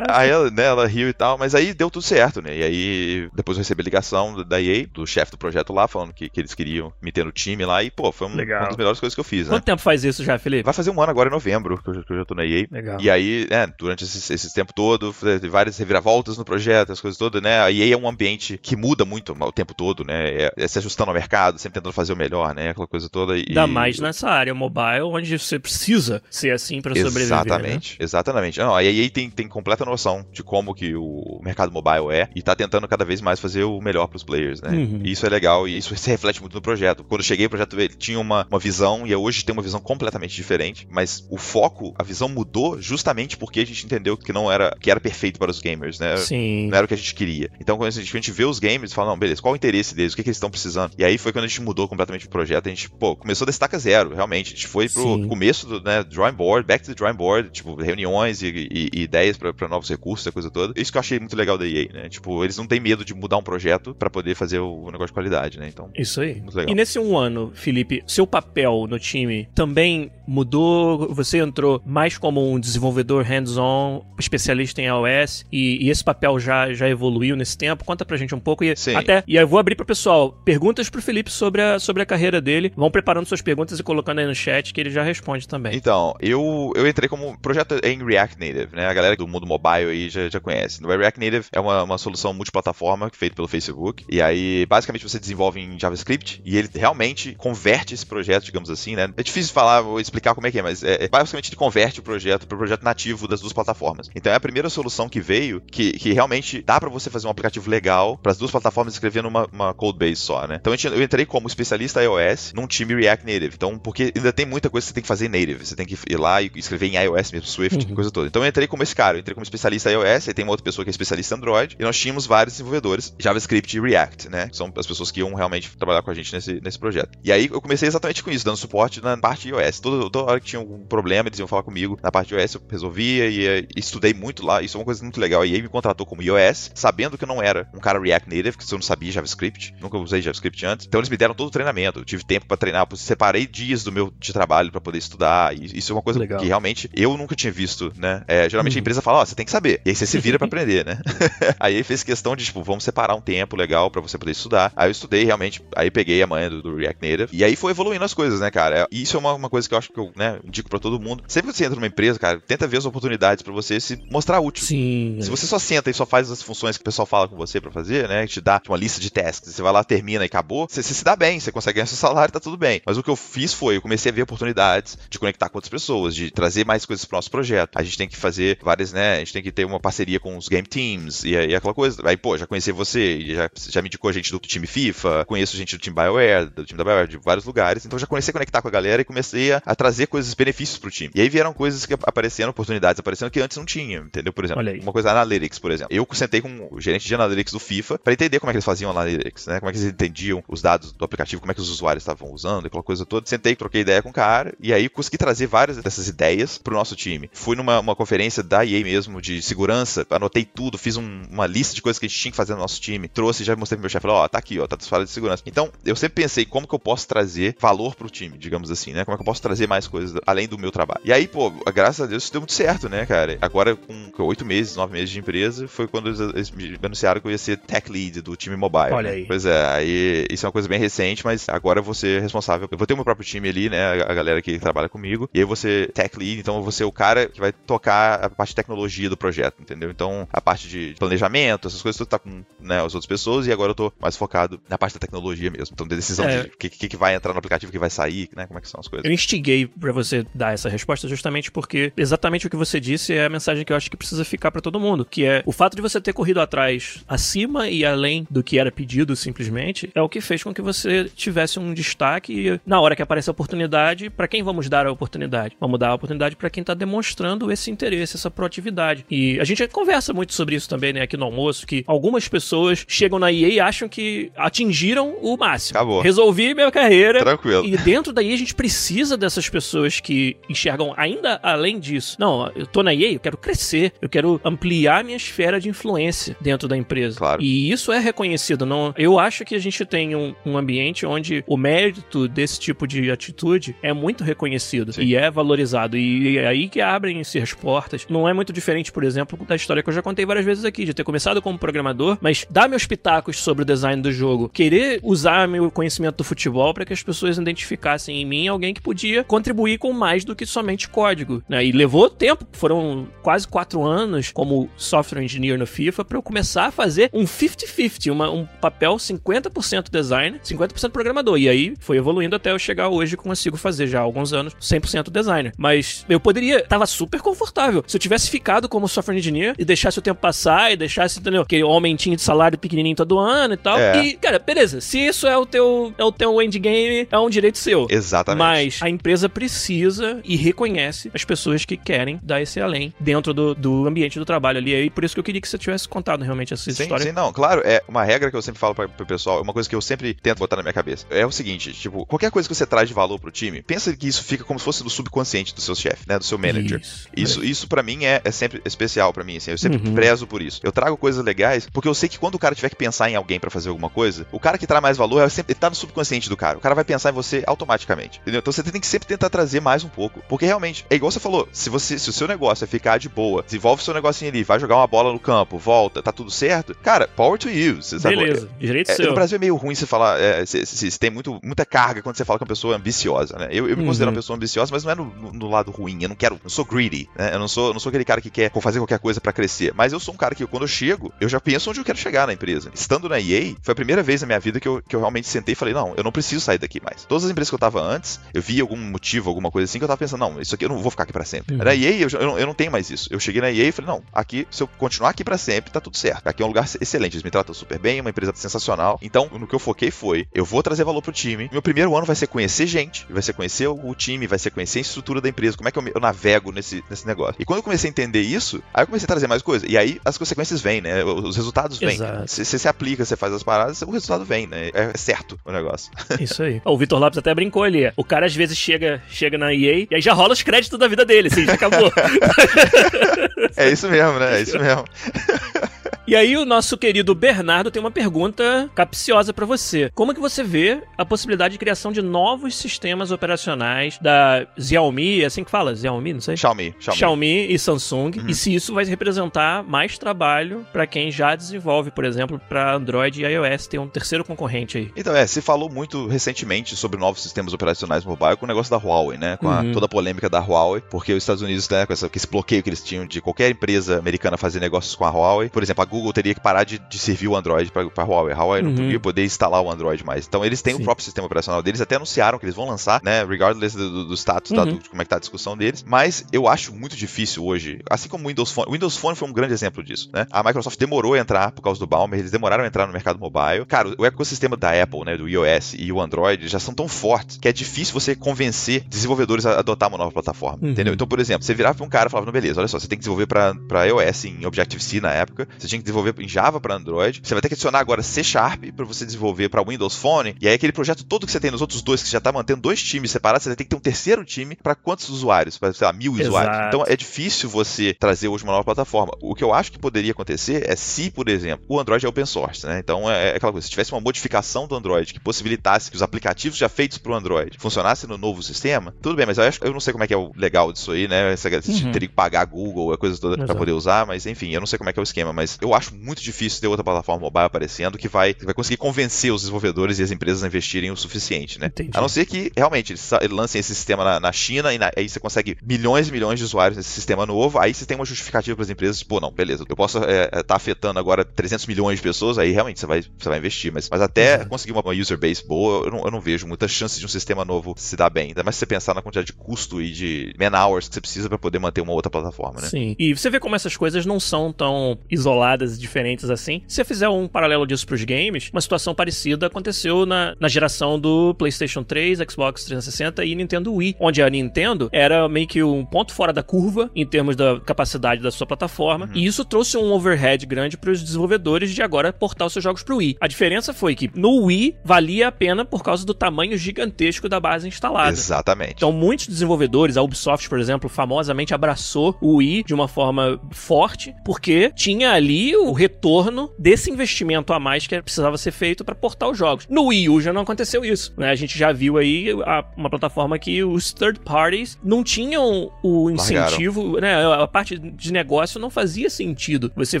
aí ela, né, ela riu e tal, mas aí deu tudo certo, né? E aí depois eu recebi a ligação da EA, do chefe do projeto lá, falando que, que eles queriam me ter no time lá, e pô, foi um, uma das melhores coisas que eu fiz, né? Quanto tempo faz isso já, Felipe? Vai fazer um ano agora em novembro, que eu, que eu já tô na EA. Legal. E aí, né, durante esse, esse tempo todo, várias reviravoltas no projeto, as coisas todas, né? A EA é um ambiente que muda muito o tempo todo, né? É, é se ajustando ao mercado, sempre tentando fazer o melhor, né? Aquela coisa toda. E... Ainda mais nessa área mobile, onde você precisa ser assim para sobreviver. Exatamente, né? exatamente. Não, a EA tem, tem completa noção de como que o mercado mobile é e tá tentando cada vez mais fazer o melhor para os players, né? Uhum. E isso é legal e isso se reflete muito no projeto. Quando eu cheguei, o projeto ele tinha uma, uma visão e hoje tem uma visão completamente diferente, mas o foco, a visão mudou justamente porque a gente entendeu que não era que era perfeito para os gamers, né? Sim. Não era o que a gente queria. Então, quando a gente, a gente vê os gamers, fala, não, beleza, qual o interesse deles? O que, que eles estão precisando? E aí foi quando a gente mudou completamente o projeto. A gente, pô, começou da estaca zero, realmente. A gente foi pro Sim. começo do né, drawing board, back to the drawing board, tipo, reuniões e, e, e ideias para novos recursos, essa coisa toda. Isso que eu achei muito legal da EA, né? Tipo, eles não têm medo de mudar um projeto para poder fazer o, negócio de qualidade, né? Então. Isso aí. E nesse um ano, Felipe, seu papel no time também mudou? Você entrou mais como um desenvolvedor hands-on, especialista em iOS, e, e, esse papel já, já evoluiu nesse tempo? Conta pra gente um pouco. E Sim. até, e eu vou abrir pro pessoal perguntas pro Felipe sobre a, sobre a carreira dele. Vão preparando suas perguntas e colocando aí no chat que ele já responde também. Então, eu, eu entrei como projeto em React Native, né? A galera do mundo mobile aí já, já conhece. O React Native é uma, uma solução multiplataforma feita pelo Facebook. E aí, basicamente, você desenvolve em JavaScript e ele realmente converte esse projeto, digamos assim, né? É difícil falar, vou explicar como é que é, mas é, é basicamente ele converte o projeto para o projeto nativo das duas plataformas. Então é a primeira solução que veio que, que realmente dá para você fazer um aplicativo legal para as duas plataformas escrevendo uma, uma code base só, né? Então eu entrei como especialista iOS num time React Native. Native. Então, porque ainda tem muita coisa que você tem que fazer em native. Você tem que ir lá e escrever em iOS mesmo, Swift, uhum. coisa toda. Então eu entrei como esse cara, eu entrei como especialista iOS, aí tem uma outra pessoa que é especialista Android, e nós tínhamos vários desenvolvedores, JavaScript e React, né? Que são as pessoas que iam realmente trabalhar com a gente nesse, nesse projeto. E aí eu comecei exatamente com isso, dando suporte na parte de iOS. Toda, toda hora que tinha algum problema, eles iam falar comigo. Na parte de iOS eu resolvia e, e estudei muito lá. Isso é uma coisa muito legal. E aí me contratou como iOS, sabendo que eu não era um cara React Native, que eu não sabia JavaScript, nunca usei JavaScript antes. Então eles me deram todo o treinamento. Eu tive tempo para treinar, eu separei dias do meu de trabalho para poder estudar. E isso é uma coisa legal. que realmente eu nunca tinha visto, né? É, geralmente uhum. a empresa fala, ó, oh, você tem que saber. E aí você se vira para aprender, né? aí ele fez questão de, tipo, vamos separar um tempo legal para você poder estudar. Aí eu estudei realmente, aí peguei a manhã do, do, React Native. E aí foi evoluindo as coisas, né, cara? E isso é uma, uma coisa que eu acho que eu, né, indico para todo mundo. Sempre que você entra numa empresa, cara, tenta ver as oportunidades para você se mostrar útil. Sim. Se você só senta e só faz as funções que o pessoal fala com você para fazer, né? Te dá uma lista de tasks, você vai lá, termina e acabou, você, você se dá bem, você consegue ganhar seu salário, tá tudo bem. Mas o que eu fiz foi, eu comecei a ver oportunidades de conectar com outras pessoas, de trazer mais coisas pro nosso projeto. A gente tem que fazer várias, né? A gente tem que ter uma parceria com os game teams e, e aquela coisa. Aí, pô, já conheci você, já, já me indicou gente do time FIFA, conheço gente do time BioWare, do time da BioWare, de vários lugares. Então já comecei a conectar com a galera e comecei a, a trazer coisas, benefícios pro time. E aí vieram coisas que apareceram, oportunidades aparecendo que antes não tinha, entendeu? Por exemplo, uma coisa analytics, por exemplo. Eu sentei com o gerente de analytics do FIFA para entender como é que eles faziam analytics, né? Como é que eles entendiam os dados do aplicativo, como é que os usuários estavam usando, aquela coisa toda. Sentei, troquei ideia com o cara e aí consegui trazer várias dessas ideias pro nosso time. Fui numa uma conferência da EA mesmo de segurança, anotei tudo, fiz um, uma lista de coisas que a gente tinha que fazer no nosso time, trouxe, já mostrei pro meu chefe, falei, ó, oh, tá aqui, ó, tá falando de segurança. Então, eu sempre pensei como que eu posso trazer valor pro time, digamos assim, né? Como é que eu posso trazer mais coisas além do meu trabalho. E aí, pô, graças a Deus isso deu muito certo, né, cara? Agora, com oito meses, nove meses de empresa, foi quando eles me anunciaram que eu ia ser tech lead do time mobile. Olha né? aí. Pois é, aí isso é uma coisa bem recente, mas agora eu vou ser responsável. Eu vou ter o meu próprio time ali, né? A galera que trabalha comigo. E aí ser tech lead, então eu vou ser o cara que vai tocar a parte de tecnologia do projeto, entendeu? Então, a parte de planejamento, essas coisas, tudo tá com né, as outras pessoas, e agora eu tô mais focado na parte da tecnologia mesmo. Então, de decisão é. de o que, que, vai entrar no aplicativo, o que vai sair, né? Como é que são as coisas. Eu instiguei para você dar essa resposta justamente porque exatamente o que você disse é a mensagem que eu acho que precisa ficar para todo mundo, que é o fato de você ter corrido atrás acima e além do que era pedido simplesmente, é o que fez com que você tivesse um destaque e na hora que aparece a oportunidade, para quem vamos dar a oportunidade? Vamos dar a oportunidade para quem tá demonstrando esse interesse, essa proatividade. E a gente conversa muito sobre isso também, né, aqui no almoço, que algumas pessoas chegam na EA e acham que atingiram o máximo. Acabou. Resolvi minha carreira. Tranquilo. E dentro da EA a gente precisa dessas pessoas que enxergam ainda além disso. Não, eu tô na EA, eu quero crescer, eu quero ampliar minha esfera de influência dentro da empresa. Claro. E isso é reconhecido. Não, eu acho que a gente tem um, um ambiente onde o mérito desse tipo de atitude é muito reconhecido Sim. e é valorizado. E é aí que abrem-se as portas. Não é muito diferente, por exemplo, da história que eu já contei várias vezes aqui, de ter começado como programador, mas dar meus pitacos sobre o design do jogo, querer usar meu conhecimento do futebol para que as pessoas identificassem em mim alguém que podia contribuir com mais do que somente código. Né? E levou tempo, foram quase quatro anos como software engineer no FIFA para eu começar a fazer um 50-50, um papel 50% designer, 50% programador. E aí foi evoluindo até eu chegar hoje consigo fazer já há alguns anos 100% designer. Mas eu poderia, tava super confortável. Se eu tivesse ficado como software engineer e deixasse o tempo passar e deixasse, entendeu, aquele aumentinho de salário pequenininho todo ano e tal. É. E, cara, beleza, se isso é o teu é o teu endgame, é um direito seu. Exatamente. Mas a empresa precisa e reconhece as pessoas que querem dar esse além dentro do, do ambiente do trabalho ali. E por isso que eu queria que você tivesse contado realmente essa sim, história. Sim, não, claro, é uma regra que eu sempre falo para o pessoal, é uma coisa que eu sempre tento botar na minha cabeça. É o seguinte, tipo, qualquer coisa que você traz de valor pro time, pensa que isso fica como se fosse do subconsciente do seu chefe, né, do seu manager. Isso, isso, é. isso para mim é, é sempre especial para mim, assim, eu sempre uhum. prezo por isso. Eu trago coisas legais, porque eu sei que quando o cara tiver que pensar em alguém para fazer alguma coisa, o cara que traz mais valor é sempre ele tá no subconsciente do cara. O cara vai pensar em você automaticamente, entendeu? Então você tem que sempre tentar trazer mais um pouco, porque realmente, é igual você falou, se você se o seu negócio é ficar de boa, desenvolve o seu negocinho ali, vai jogar uma bola no campo, volta, tá tudo certo, cara, power to you. Você sabe? Beleza, direito é, seu. No Brasil é meio ruim você falar, é, você, você tem muito, muita carga quando você fala com uma pessoa ambiciosa, né? Eu, eu me uhum. considero uma pessoa ambiciosa, mas não é no, no, no, lado ruim. Eu não quero, não sou greedy, né? Eu não sou, não sou aquele cara que quer fazer qualquer coisa para crescer. Mas eu sou um cara que quando eu chego, eu já penso onde eu quero chegar na empresa. Estando na EA, foi a primeira vez na minha vida que eu, que eu realmente sentei e falei, não, eu não preciso sair daqui mais. Todas as empresas que eu tava antes, eu vi algum motivo, alguma coisa assim, que eu tava pensando, não, isso aqui eu não vou ficar aqui para sempre. Uhum. Na EA, eu, eu, eu, não tenho mais isso. Eu cheguei na EA e falei, não, aqui, se eu continuar aqui para sempre, tá tudo certo. Aqui é um lugar excelente, eles me tratam super bem, é uma empresa sensacional. Então, no que eu foquei foi, eu vou trazer valor pro time. Meu primeiro ano vai ser com conhecer gente, vai ser conhecer o time, vai ser conhecer a estrutura da empresa, como é que eu, eu navego nesse, nesse negócio. E quando eu comecei a entender isso, aí eu comecei a trazer mais coisa. E aí as consequências vêm, né? Os resultados vêm. Você se aplica, você faz as paradas, o resultado vem, né? É certo o negócio. Isso aí. O Vitor Lopes até brincou ali. O cara às vezes chega, chega na EA e aí já rola os créditos da vida dele, assim, já acabou. é isso mesmo, né? É isso mesmo. E aí o nosso querido Bernardo tem uma pergunta capciosa para você. Como é que você vê a possibilidade de criação de novos sistemas operacionais da Xiaomi, é assim que fala? Xiaomi, não sei? Xiaomi. Xiaomi, Xiaomi e Samsung. Uhum. E se isso vai representar mais trabalho para quem já desenvolve, por exemplo, para Android e iOS, tem um terceiro concorrente aí. Então, é, se falou muito recentemente sobre novos sistemas operacionais mobile com o negócio da Huawei, né? Com a, uhum. toda a polêmica da Huawei, porque os Estados Unidos, né, com, essa, com esse bloqueio que eles tinham de qualquer empresa americana fazer negócios com a Huawei. Por exemplo, a Google Google teria que parar de, de servir o Android para a Huawei. A Huawei uhum. não podia poder instalar o Android mais. Então eles têm Sim. o próprio sistema operacional deles, até anunciaram que eles vão lançar, né? Regardless do, do, status, uhum. tá, do, como é que tá a discussão deles. Mas eu acho muito difícil hoje, assim como o Windows Phone. O Windows Phone foi um grande exemplo disso, né? A Microsoft demorou a entrar por causa do Balmer, eles demoraram a entrar no mercado mobile. Cara, o ecossistema da Apple, né, do iOS e o Android já são tão fortes que é difícil você convencer desenvolvedores a adotar uma nova plataforma, uhum. entendeu? Então, por exemplo, você virava para um cara e falava, não, beleza, olha só, você tem que desenvolver para iOS em Objective-C na época, você tinha que desenvolver em Java para Android. Você vai ter que adicionar agora C Sharp para você desenvolver para Windows Phone. E aí aquele projeto todo que você tem nos outros dois, que já tá mantendo dois times separados, você vai ter que ter um terceiro time para quantos usuários? Para, sei lá, mil Exato. usuários. Então é difícil você trazer hoje uma nova plataforma. O que eu acho que poderia acontecer é se, por exemplo, o Android é open source, né? Então é, é aquela coisa, se tivesse uma modificação do Android que possibilitasse que os aplicativos já feitos para o Android funcionassem no novo sistema, tudo bem, mas eu, acho, eu não sei como é que é o legal disso aí, né? Você uhum. teria que pagar a Google, a coisa toda para poder usar, mas enfim, eu não sei como é que é o esquema, mas eu acho muito difícil ter outra plataforma mobile aparecendo que vai, que vai conseguir convencer os desenvolvedores e as empresas a investirem o suficiente, né? Entendi. A não ser que realmente eles lancem esse sistema na, na China e na, aí você consegue milhões e milhões de usuários nesse sistema novo, aí você tem uma justificativa para as empresas, pô, não, beleza, eu posso estar é, é tá afetando agora 300 milhões de pessoas, aí realmente você vai, você vai investir, mas, mas até uhum. conseguir uma, uma, user base boa, eu não, eu não vejo muitas chances de um sistema novo se dar bem, ainda mais se você pensar na quantidade de custo e de man-hours que você precisa para poder manter uma outra plataforma, né? Sim, e você vê como essas coisas não são tão isoladas diferentes assim. Se você fizer um paralelo disso pros games, uma situação parecida aconteceu na, na geração do PlayStation 3, Xbox 360 e Nintendo Wii, onde a Nintendo era meio que um ponto fora da curva em termos da capacidade da sua plataforma, uhum. e isso trouxe um overhead grande para os desenvolvedores de agora portar os seus jogos pro Wii. A diferença foi que no Wii valia a pena por causa do tamanho gigantesco da base instalada. Exatamente. Então muitos desenvolvedores, a Ubisoft, por exemplo, famosamente abraçou o Wii de uma forma forte, porque tinha ali o retorno desse investimento a mais que precisava ser feito para portar os jogos. No Wii U já não aconteceu isso, né? A gente já viu aí a, uma plataforma que os third parties não tinham o incentivo, Largaram. né? A parte de negócio não fazia sentido. Você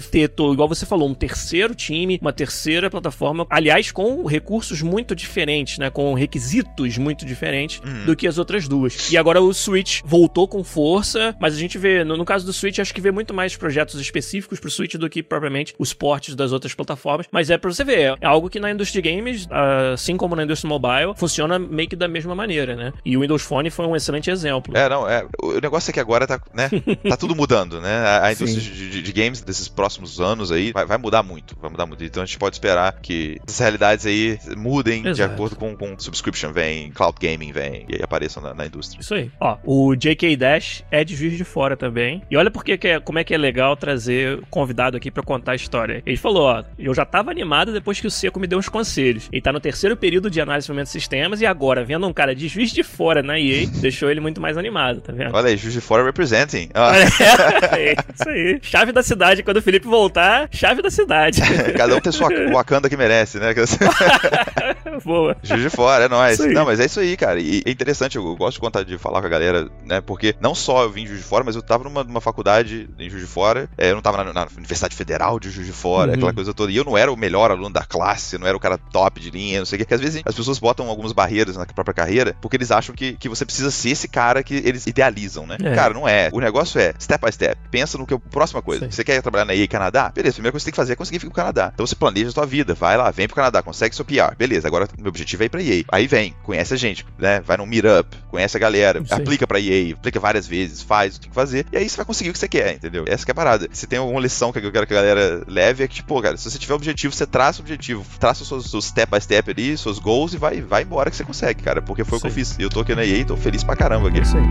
ter, igual você falou, um terceiro time, uma terceira plataforma, aliás, com recursos muito diferentes, né? Com requisitos muito diferentes uhum. do que as outras duas. E agora o Switch voltou com força, mas a gente vê, no, no caso do Switch, acho que vê muito mais projetos específicos pro Switch do que propriamente os portes das outras plataformas. Mas é pra você ver, é algo que na indústria de games, assim como na indústria mobile, funciona meio que da mesma maneira, né? E o Windows Phone foi um excelente exemplo. É, não, é. O negócio é que agora tá, né? tá tudo mudando, né? A, a indústria de, de, de, games desses próximos anos aí vai, vai, mudar muito, vai mudar muito. Então a gente pode esperar que essas realidades aí mudem Exato. de acordo com, com subscription vem, cloud gaming vem e aí apareçam na, na, indústria. Isso aí. Ó, o JK Dash é de Juiz de Fora também. E olha porque que é, como é que é legal trazer convidado aqui para contar a história. Ele falou, ó, eu já tava animado depois que o Seco me deu uns conselhos. Ele tá no terceiro período de análise de sistemas e agora, vendo um cara de juiz de fora na EA, deixou ele muito mais animado, tá vendo? Olha aí, juiz de fora representing. É, isso aí. Chave da cidade, quando o Felipe voltar, chave da cidade. Cada um tem sua Wakanda que merece, né? Boa. Juiz de fora, é nóis. Não, mas é isso aí, cara. E é interessante, eu gosto de contar, de falar com a galera, né? Porque não só eu vim de Juiz de Fora, mas eu tava numa, numa faculdade em Juiz de Fora. É, eu não tava na, na, Universidade Federal de Juiz de Fora, uhum. aquela coisa toda. E eu não era o melhor aluno da classe, não era o cara top de linha, não sei o que. Porque às vezes as pessoas botam algumas barreiras na própria carreira porque eles acham que, que você precisa ser esse cara que eles idealizam, né? É. Cara, não é. O negócio é step by step. Pensa no que é a próxima coisa. Você quer trabalhar na EA Canadá? Beleza, a primeira coisa que você tem que fazer é conseguir ficar no Canadá. Então você planeja a sua vida, vai lá, vem pro Canadá, consegue seu PR. Beleza, agora meu objetivo é ir pra EA. Aí vem, conhece a gente, né? Vai num meetup, conhece a galera, Sim. aplica pra EA, aplica várias vezes, faz o que tem que fazer, e aí você vai conseguir o que você quer, entendeu? Essa que é a parada. Se tem alguma lição que eu quero que a galera galera leve é que, tipo, cara, se você tiver objetivo, você traça o objetivo, traça os seus, seus step by step ali, seus goals e vai, vai embora que você consegue, cara. Porque foi Sim. o que eu fiz. Eu tô aqui na EA e tô feliz pra caramba aqui. Isso aí.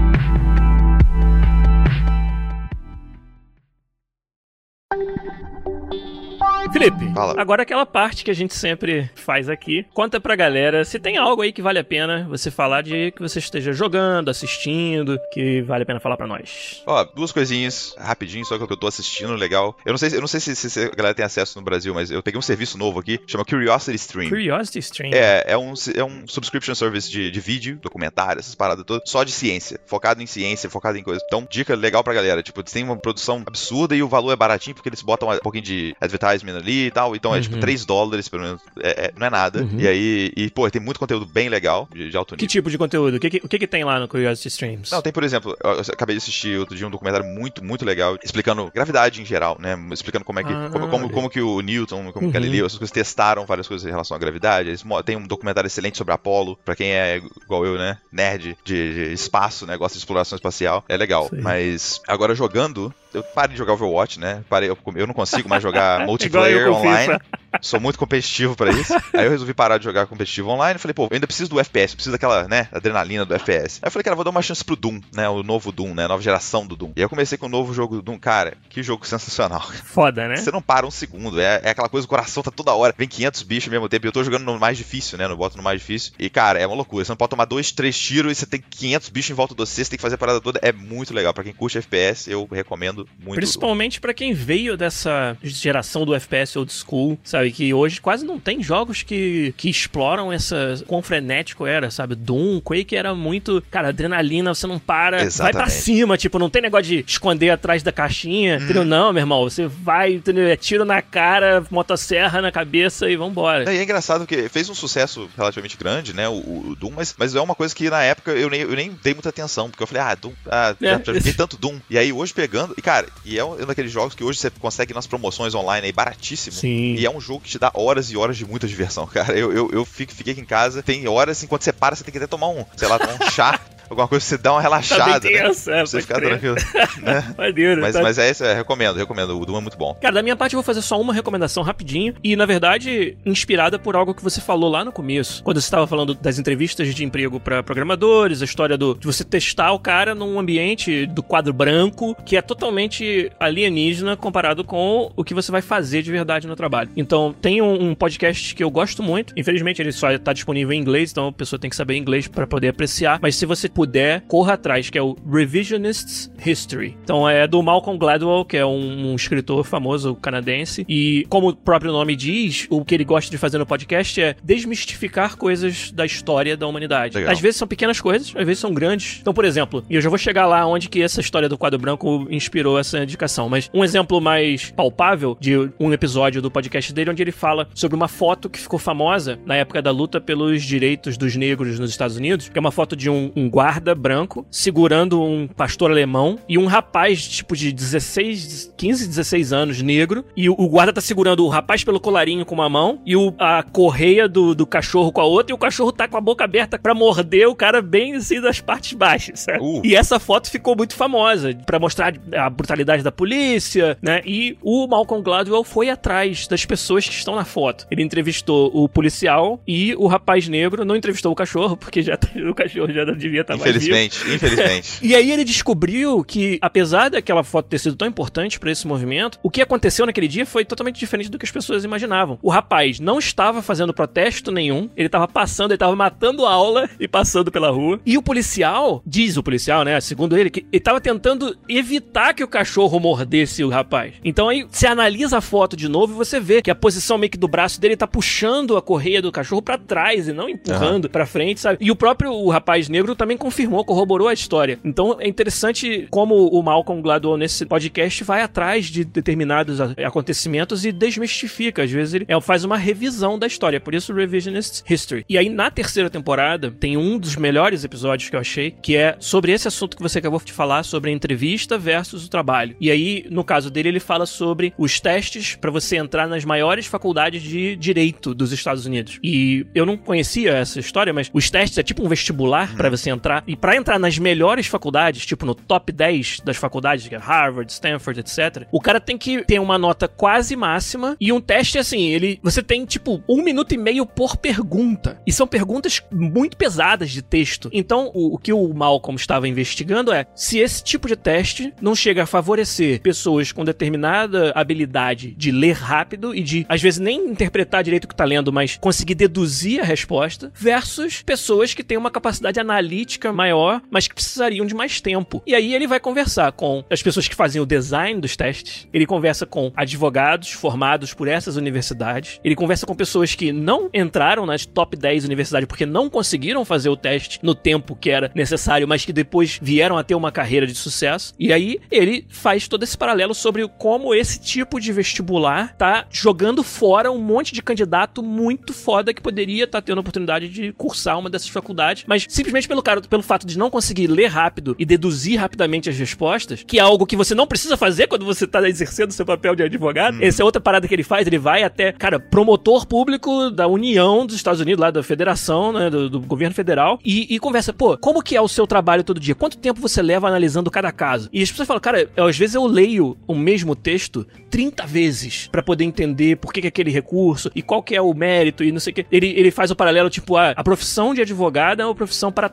Felipe, Fala. agora aquela parte que a gente sempre faz aqui. Conta pra galera se tem algo aí que vale a pena você falar de que você esteja jogando, assistindo, que vale a pena falar pra nós. Ó, duas coisinhas, rapidinho, só que eu tô assistindo, legal. Eu não sei, eu não sei se, se, a galera tem acesso no Brasil, mas eu peguei um serviço novo aqui, chama Curiosity Stream. Curiosity Stream? É, é um, é um subscription service de, de vídeo, documentário, essas paradas todas, só de ciência, focado em ciência, focado em coisas. Então, dica legal pra galera, tipo, tem uma produção absurda e o valor é baratinho porque eles botam um pouquinho de advertisement ali e tal. Então uhum. é tipo 3 uhum. dólares, pelo menos. É, é, não é nada. Uhum. E aí, e, pô, tem muito conteúdo bem legal, de, de alto nível. Que tipo de conteúdo? O que, que, o que, que tem lá no Curiosity Streams? Não, tem, por exemplo, eu acabei de assistir outro dia um documentário muito, muito legal, explicando gravidade em geral, né? Explicando como é que. Ah, como, como, como, que o Newton, como uhum. Galileu, essas coisas testaram várias coisas em relação à gravidade. Eles, tem um documentário excelente sobre Apolo, pra quem é igual eu, né? Nerd de, de espaço, né? Gosta de exploração espacial. É legal. Sim. Mas agora jogando, eu parei de jogar Overwatch, né? Parei, eu, eu não consigo mais jogar multiplayer online. Sou muito competitivo para isso. Aí eu resolvi parar de jogar competitivo online. Falei, pô, eu ainda preciso do FPS, preciso daquela, né, adrenalina do FPS. Aí eu falei, cara, vou dar uma chance pro Doom, né? O novo Doom, né? A nova geração do Doom. E aí eu comecei com o novo jogo do Doom. Cara, que jogo sensacional. Foda, né? Você não para um segundo. É, é aquela coisa, o coração tá toda hora. Vem 500 bichos ao mesmo tempo. E eu tô jogando no mais difícil, né? No boto no mais difícil. E, cara, é uma loucura. Você não pode tomar dois, três tiros e você tem 500 bichos em volta de você. Você tem que fazer a parada toda. É muito legal. Para quem curte FPS, eu recomendo muito. Principalmente para quem veio dessa geração do FPS old school, sabe? Que hoje quase não tem jogos que, que exploram essa. quão frenético era, sabe? Doom, Quake era muito. Cara, adrenalina, você não para, Exatamente. vai para cima, tipo, não tem negócio de esconder atrás da caixinha, hum. entendeu? Não, meu irmão, você vai, entendeu? É tiro na cara, motosserra na cabeça e vambora. É, e é engraçado que fez um sucesso relativamente grande, né? O, o Doom, mas, mas é uma coisa que na época eu nem, eu nem dei muita atenção, porque eu falei, ah, Doom, ah, é. já, já joguei tanto Doom. E aí hoje pegando, e cara, e é um daqueles jogos que hoje você consegue nas promoções online aí baratíssimo. Sim. E é um jogo que te dá horas e horas de muita diversão, cara. Eu, eu, eu fico, fiquei aqui em casa, tem horas, enquanto você para, você tem que até tomar um, sei lá, tomar um chá alguma coisa pra você dar uma relaxada. Tá bem tenso, né? é, você ficar tranquilo. Né? mas, tá... mas é isso, é, recomendo, recomendo. O Doom é muito bom. Cara, da minha parte eu vou fazer só uma recomendação rapidinho. E, na verdade, inspirada por algo que você falou lá no começo. Quando você estava falando das entrevistas de emprego para programadores, a história do, de você testar o cara num ambiente do quadro branco, que é totalmente alienígena comparado com o que você vai fazer de verdade no trabalho. Então, tem um, um podcast que eu gosto muito. Infelizmente, ele só está disponível em inglês, então a pessoa tem que saber inglês para poder apreciar. Mas se você puder, corra atrás, que é o Revisionist History. Então é do Malcolm Gladwell, que é um, um, escritor famoso canadense. E como o próprio nome diz, o que ele gosta de fazer no podcast é desmistificar coisas da história da humanidade. Legal. Às vezes são pequenas coisas, às vezes são grandes. Então, por exemplo, e eu já vou chegar lá onde que essa história do quadro branco inspirou essa indicação, mas um exemplo mais palpável de um episódio do podcast dele, onde ele fala sobre uma foto que ficou famosa na época da luta pelos direitos dos negros nos Estados Unidos, que é uma foto de um, um guarda branco segurando um pastor alemão e um rapaz, tipo, de 16, 15, 16 anos, negro. E o, o guarda tá segurando o rapaz pelo colarinho com uma mão e o, a correia do, do cachorro com a outra. E o cachorro tá com a boca aberta para morder o cara bem assim das partes baixas, sabe? Uh. E essa foto ficou muito famosa para mostrar a brutalidade da polícia, né? E o Malcolm Gladwell foi atrás das pessoas que estão na foto. Ele entrevistou o policial e o rapaz negro, não entrevistou o cachorro, porque já o cachorro já devia estar tá. Infelizmente, infelizmente. e aí ele descobriu que, apesar daquela foto ter sido tão importante para esse movimento, o que aconteceu naquele dia foi totalmente diferente do que as pessoas imaginavam. O rapaz não estava fazendo protesto nenhum, ele estava passando, ele estava matando aula e passando pela rua. E o policial, diz o policial, né, segundo ele, que ele estava tentando evitar que o cachorro mordesse o rapaz. Então aí você analisa a foto de novo e você vê que a posição meio que do braço dele tá puxando a correia do cachorro para trás e não empurrando uhum. para frente, sabe? E o próprio o rapaz negro também confirmou, corroborou a história. Então é interessante como o Malcolm Gladwell nesse podcast vai atrás de determinados acontecimentos e desmistifica. Às vezes ele é, faz uma revisão da história, por isso Revisionist History. E aí na terceira temporada tem um dos melhores episódios que eu achei, que é sobre esse assunto que você acabou de falar, sobre a entrevista versus o trabalho. E aí, no caso dele, ele fala sobre os testes para você entrar nas maiores faculdades de direito dos Estados Unidos. E eu não conhecia essa história, mas os testes é tipo um vestibular para você entrar entrar. E para entrar nas melhores faculdades, tipo no top 10 das faculdades, que é Harvard, Stanford, etc., o cara tem que ter uma nota quase máxima e um teste assim, ele. Você tem, tipo, um minuto e meio por pergunta. E são perguntas muito pesadas de texto. Então, o, o que o Malcolm estava investigando é se esse tipo de teste não chega a favorecer pessoas com determinada habilidade de ler rápido e de, às vezes, nem interpretar direito o que tá lendo, mas conseguir deduzir a resposta, versus pessoas que têm uma capacidade analítica maior, mas que precisariam de mais tempo. E aí ele vai conversar com as pessoas que fazem o design dos testes, ele conversa com advogados formados por essas universidades, ele conversa com pessoas que não entraram nas top 10 universidades porque não conseguiram fazer o teste no tempo que era necessário, mas que depois vieram a ter uma carreira de sucesso. E aí ele faz todo esse paralelo sobre como esse tipo de vestibular tá jogando fora um monte de candidato muito foda que poderia estar tá tendo a oportunidade de cursar uma dessas faculdades, mas simplesmente pelo cara, pelo fato de não conseguir ler rápido e deduzir rapidamente as respostas, que é algo que você não precisa fazer quando você tá exercendo seu papel de advogado. Hum. Essa é outra parada que ele faz, ele vai até, cara, promotor público da União dos Estados Unidos, lá da federação, né, do, do governo federal, e, e, conversa, pô, como que é o seu trabalho todo dia? Quanto tempo você leva analisando cada caso? E as pessoas falam, cara, às vezes eu leio o mesmo texto 30 vezes para poder entender por que, que aquele recurso e qual que é o mérito e não sei o que. Ele, ele faz o paralelo, tipo, ah, a profissão de advogado é uma profissão para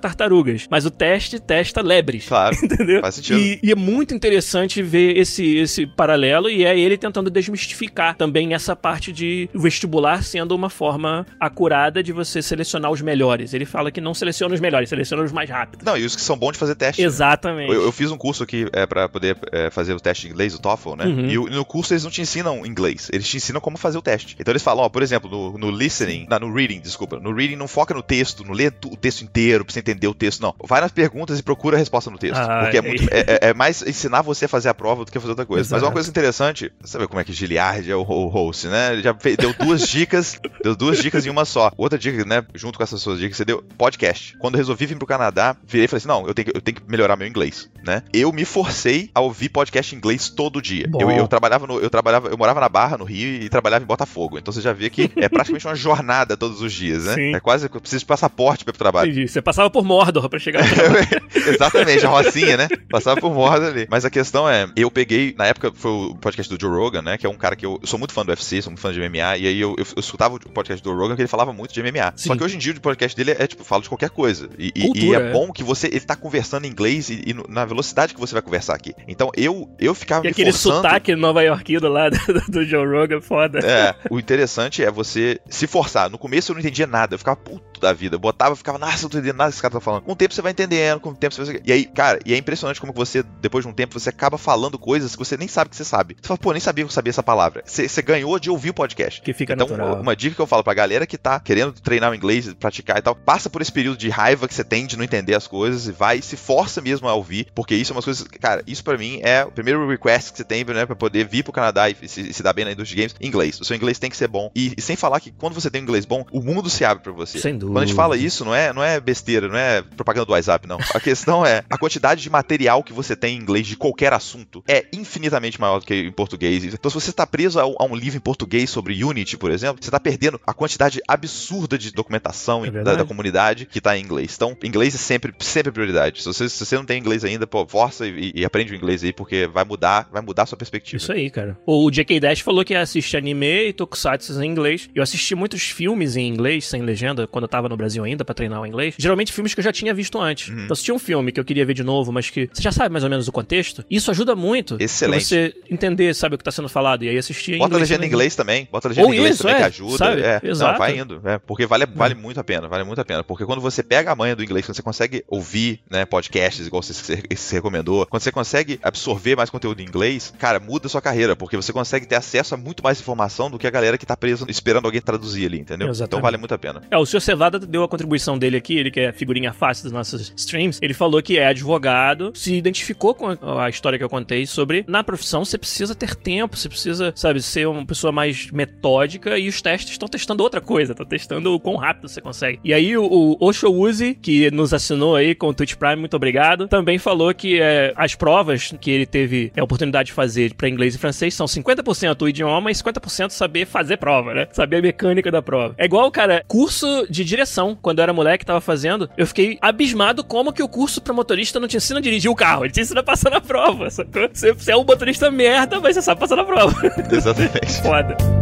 tartarugas, mas o teste testa lebres. Claro. Entendeu? Faz sentido. E, e, é muito interessante ver esse, esse paralelo e é ele tentando desmistificar também essa parte de vestibular sendo uma forma acurada de você selecionar os melhores. Ele fala que não seleciona os melhores, seleciona os mais rápidos. Não, e os que são bons de fazer teste. Né? Exatamente. Né? Eu, eu, fiz um curso aqui é, para poder é, fazer o teste de inglês, o TOEFL, né? Uhum. E, no curso eles não te ensinam inglês, eles te ensinam como fazer o teste. Então eles falam, ó, por exemplo, no, no listening, não, no reading, desculpa, no reading não foca no texto, não lê o texto inteiro pra você entender o texto, não. Vai nas perguntas e procura a resposta no texto. Ah, porque é, muito, é, é, é, mais ensinar você a fazer a prova do que fazer outra coisa. Exato. Mas uma coisa interessante, sabe como é que Giliard é o, o host, né? Ele já deu duas dicas, deu duas dicas em uma só. Outra dica, né, junto com essas suas dicas, você deu podcast. Quando eu resolvi vir pro Canadá, virei e falei assim, não, eu tenho, eu tenho que melhorar meu inglês, né? Eu me forcei a ouvir podcast em inglês todo dia. Eu, eu, trabalhava no, eu trabalhava, eu morava na Barra, no Rio, e trabalhava em Botafogo. Então você já vê que é praticamente uma jornada todos os dias, né? Sim. É quase que eu preciso de passaporte para ir pro trabalho. Entendi. Você passava por Mordor pra chegar Exatamente, a Rocinha, né? Passava por Mordor ali. Mas a questão é, eu peguei, na época foi o podcast do Joe Rogan, né? Que é um cara que eu, eu sou muito fã do UFC, sou muito fã de MMA, e aí eu, eu, eu escutava o podcast do Joe Rogan que ele falava muito de MMA. Sim. Só que hoje em dia o podcast dele é, tipo, fala de qualquer coisa. E, Cultura, e é, é, bom que você, ele tá conversando em inglês e, e, na velocidade que você vai conversar aqui. Então eu, eu ficava e me aquele forçando... sotaque nova iorquino lá do, do Joe Rogan, foda. É, o interessante é você se forçar. No começo eu não entendia nada, eu ficava puto da vida. Eu botava, ficava, nossa, eu não tô entendendo nada que esse cara tá falando. Com o tempo você vai entendendo, com o tempo você vai. E aí, cara, e é impressionante como você, depois de um tempo, você acaba falando coisas que você nem sabe que você sabe. Você fala, pô, nem sabia que eu sabia essa palavra. Você, você ganhou de ouvir o podcast. Que fica Então, natural. uma dica que eu falo pra galera que tá querendo treinar o inglês, praticar e tal, passa por esse período de raiva que você tem de não entender as coisas e vai, se força mesmo a ouvir, porque isso é umas coisas. Cara, isso para mim é o primeiro request que você tem, né, pra poder vir pro Canadá e se, se dar bem na indústria de games. Inglês. O seu inglês tem que ser bom. E, e sem falar que quando você tem um inglês bom, o mundo se abre para você. Sem dúvida. Quando a gente fala isso, não é, não é besteira, não é propaganda do WhatsApp, não. A questão é a quantidade de material que você tem em inglês de qualquer assunto é infinitamente maior do que em português. Então, se você está preso a, a um livro em português sobre Unity, por exemplo, você está perdendo a quantidade absurda de documentação é da, da, comunidade que está em inglês. Então, inglês é sempre, sempre prioridade. Se você, se você não tem inglês ainda, pô, força e, e, aprende o inglês aí, porque vai mudar, vai mudar a sua perspectiva. Isso aí, cara. O J.K. Dash falou que assiste anime e tokusatsu em inglês. Eu assisti muitos filmes em inglês, sem legenda, quando eu tava no Brasil ainda, para treinar o inglês. Geralmente filmes que eu já tinha visto antes. Uhum. Então, se tinha um filme que eu queria ver de novo, mas que você já sabe mais ou menos o contexto, isso ajuda muito. Excelente. Você entender, sabe, o que tá sendo falado. E aí assistir em Bota inglês. a legenda em inglês também. Bota a legenda em inglês isso, também é, que ajuda. Sabe? É. Exato. Não, vai indo. É, porque vale, vale uhum. muito a pena, vale muito a pena. Porque quando você pega a manha do inglês, quando você consegue ouvir, né, podcasts, igual você, você recomendou, quando você consegue absorver mais conteúdo em inglês, cara, muda a sua carreira, porque você consegue ter acesso a muito mais informação do que a galera que tá presa esperando alguém traduzir ali, entendeu? Exatamente. Então vale muito a pena. É, o Sr. Deu a contribuição dele aqui, ele que é figurinha fácil dos nossos streams, ele falou que é advogado, se identificou com a história que eu contei sobre na profissão você precisa ter tempo, você precisa, sabe, ser uma pessoa mais metódica e os testes estão testando outra coisa, estão testando o quão rápido você consegue. E aí o, o Osho Uzi, que nos assinou aí com o Twitch Prime, muito obrigado, também falou que é, as provas que ele teve a oportunidade de fazer para inglês e francês são 50% o idioma e 50% saber fazer prova, né? Saber a mecânica da prova. É igual, cara, curso de direção. Quando eu era moleque, tava fazendo, eu fiquei abismado como que o curso pra motorista não te ensina a dirigir o carro, ele te ensina a passar na prova. Sacou? Você, você é um motorista merda, mas você sabe passar na prova. Exatamente. Foda.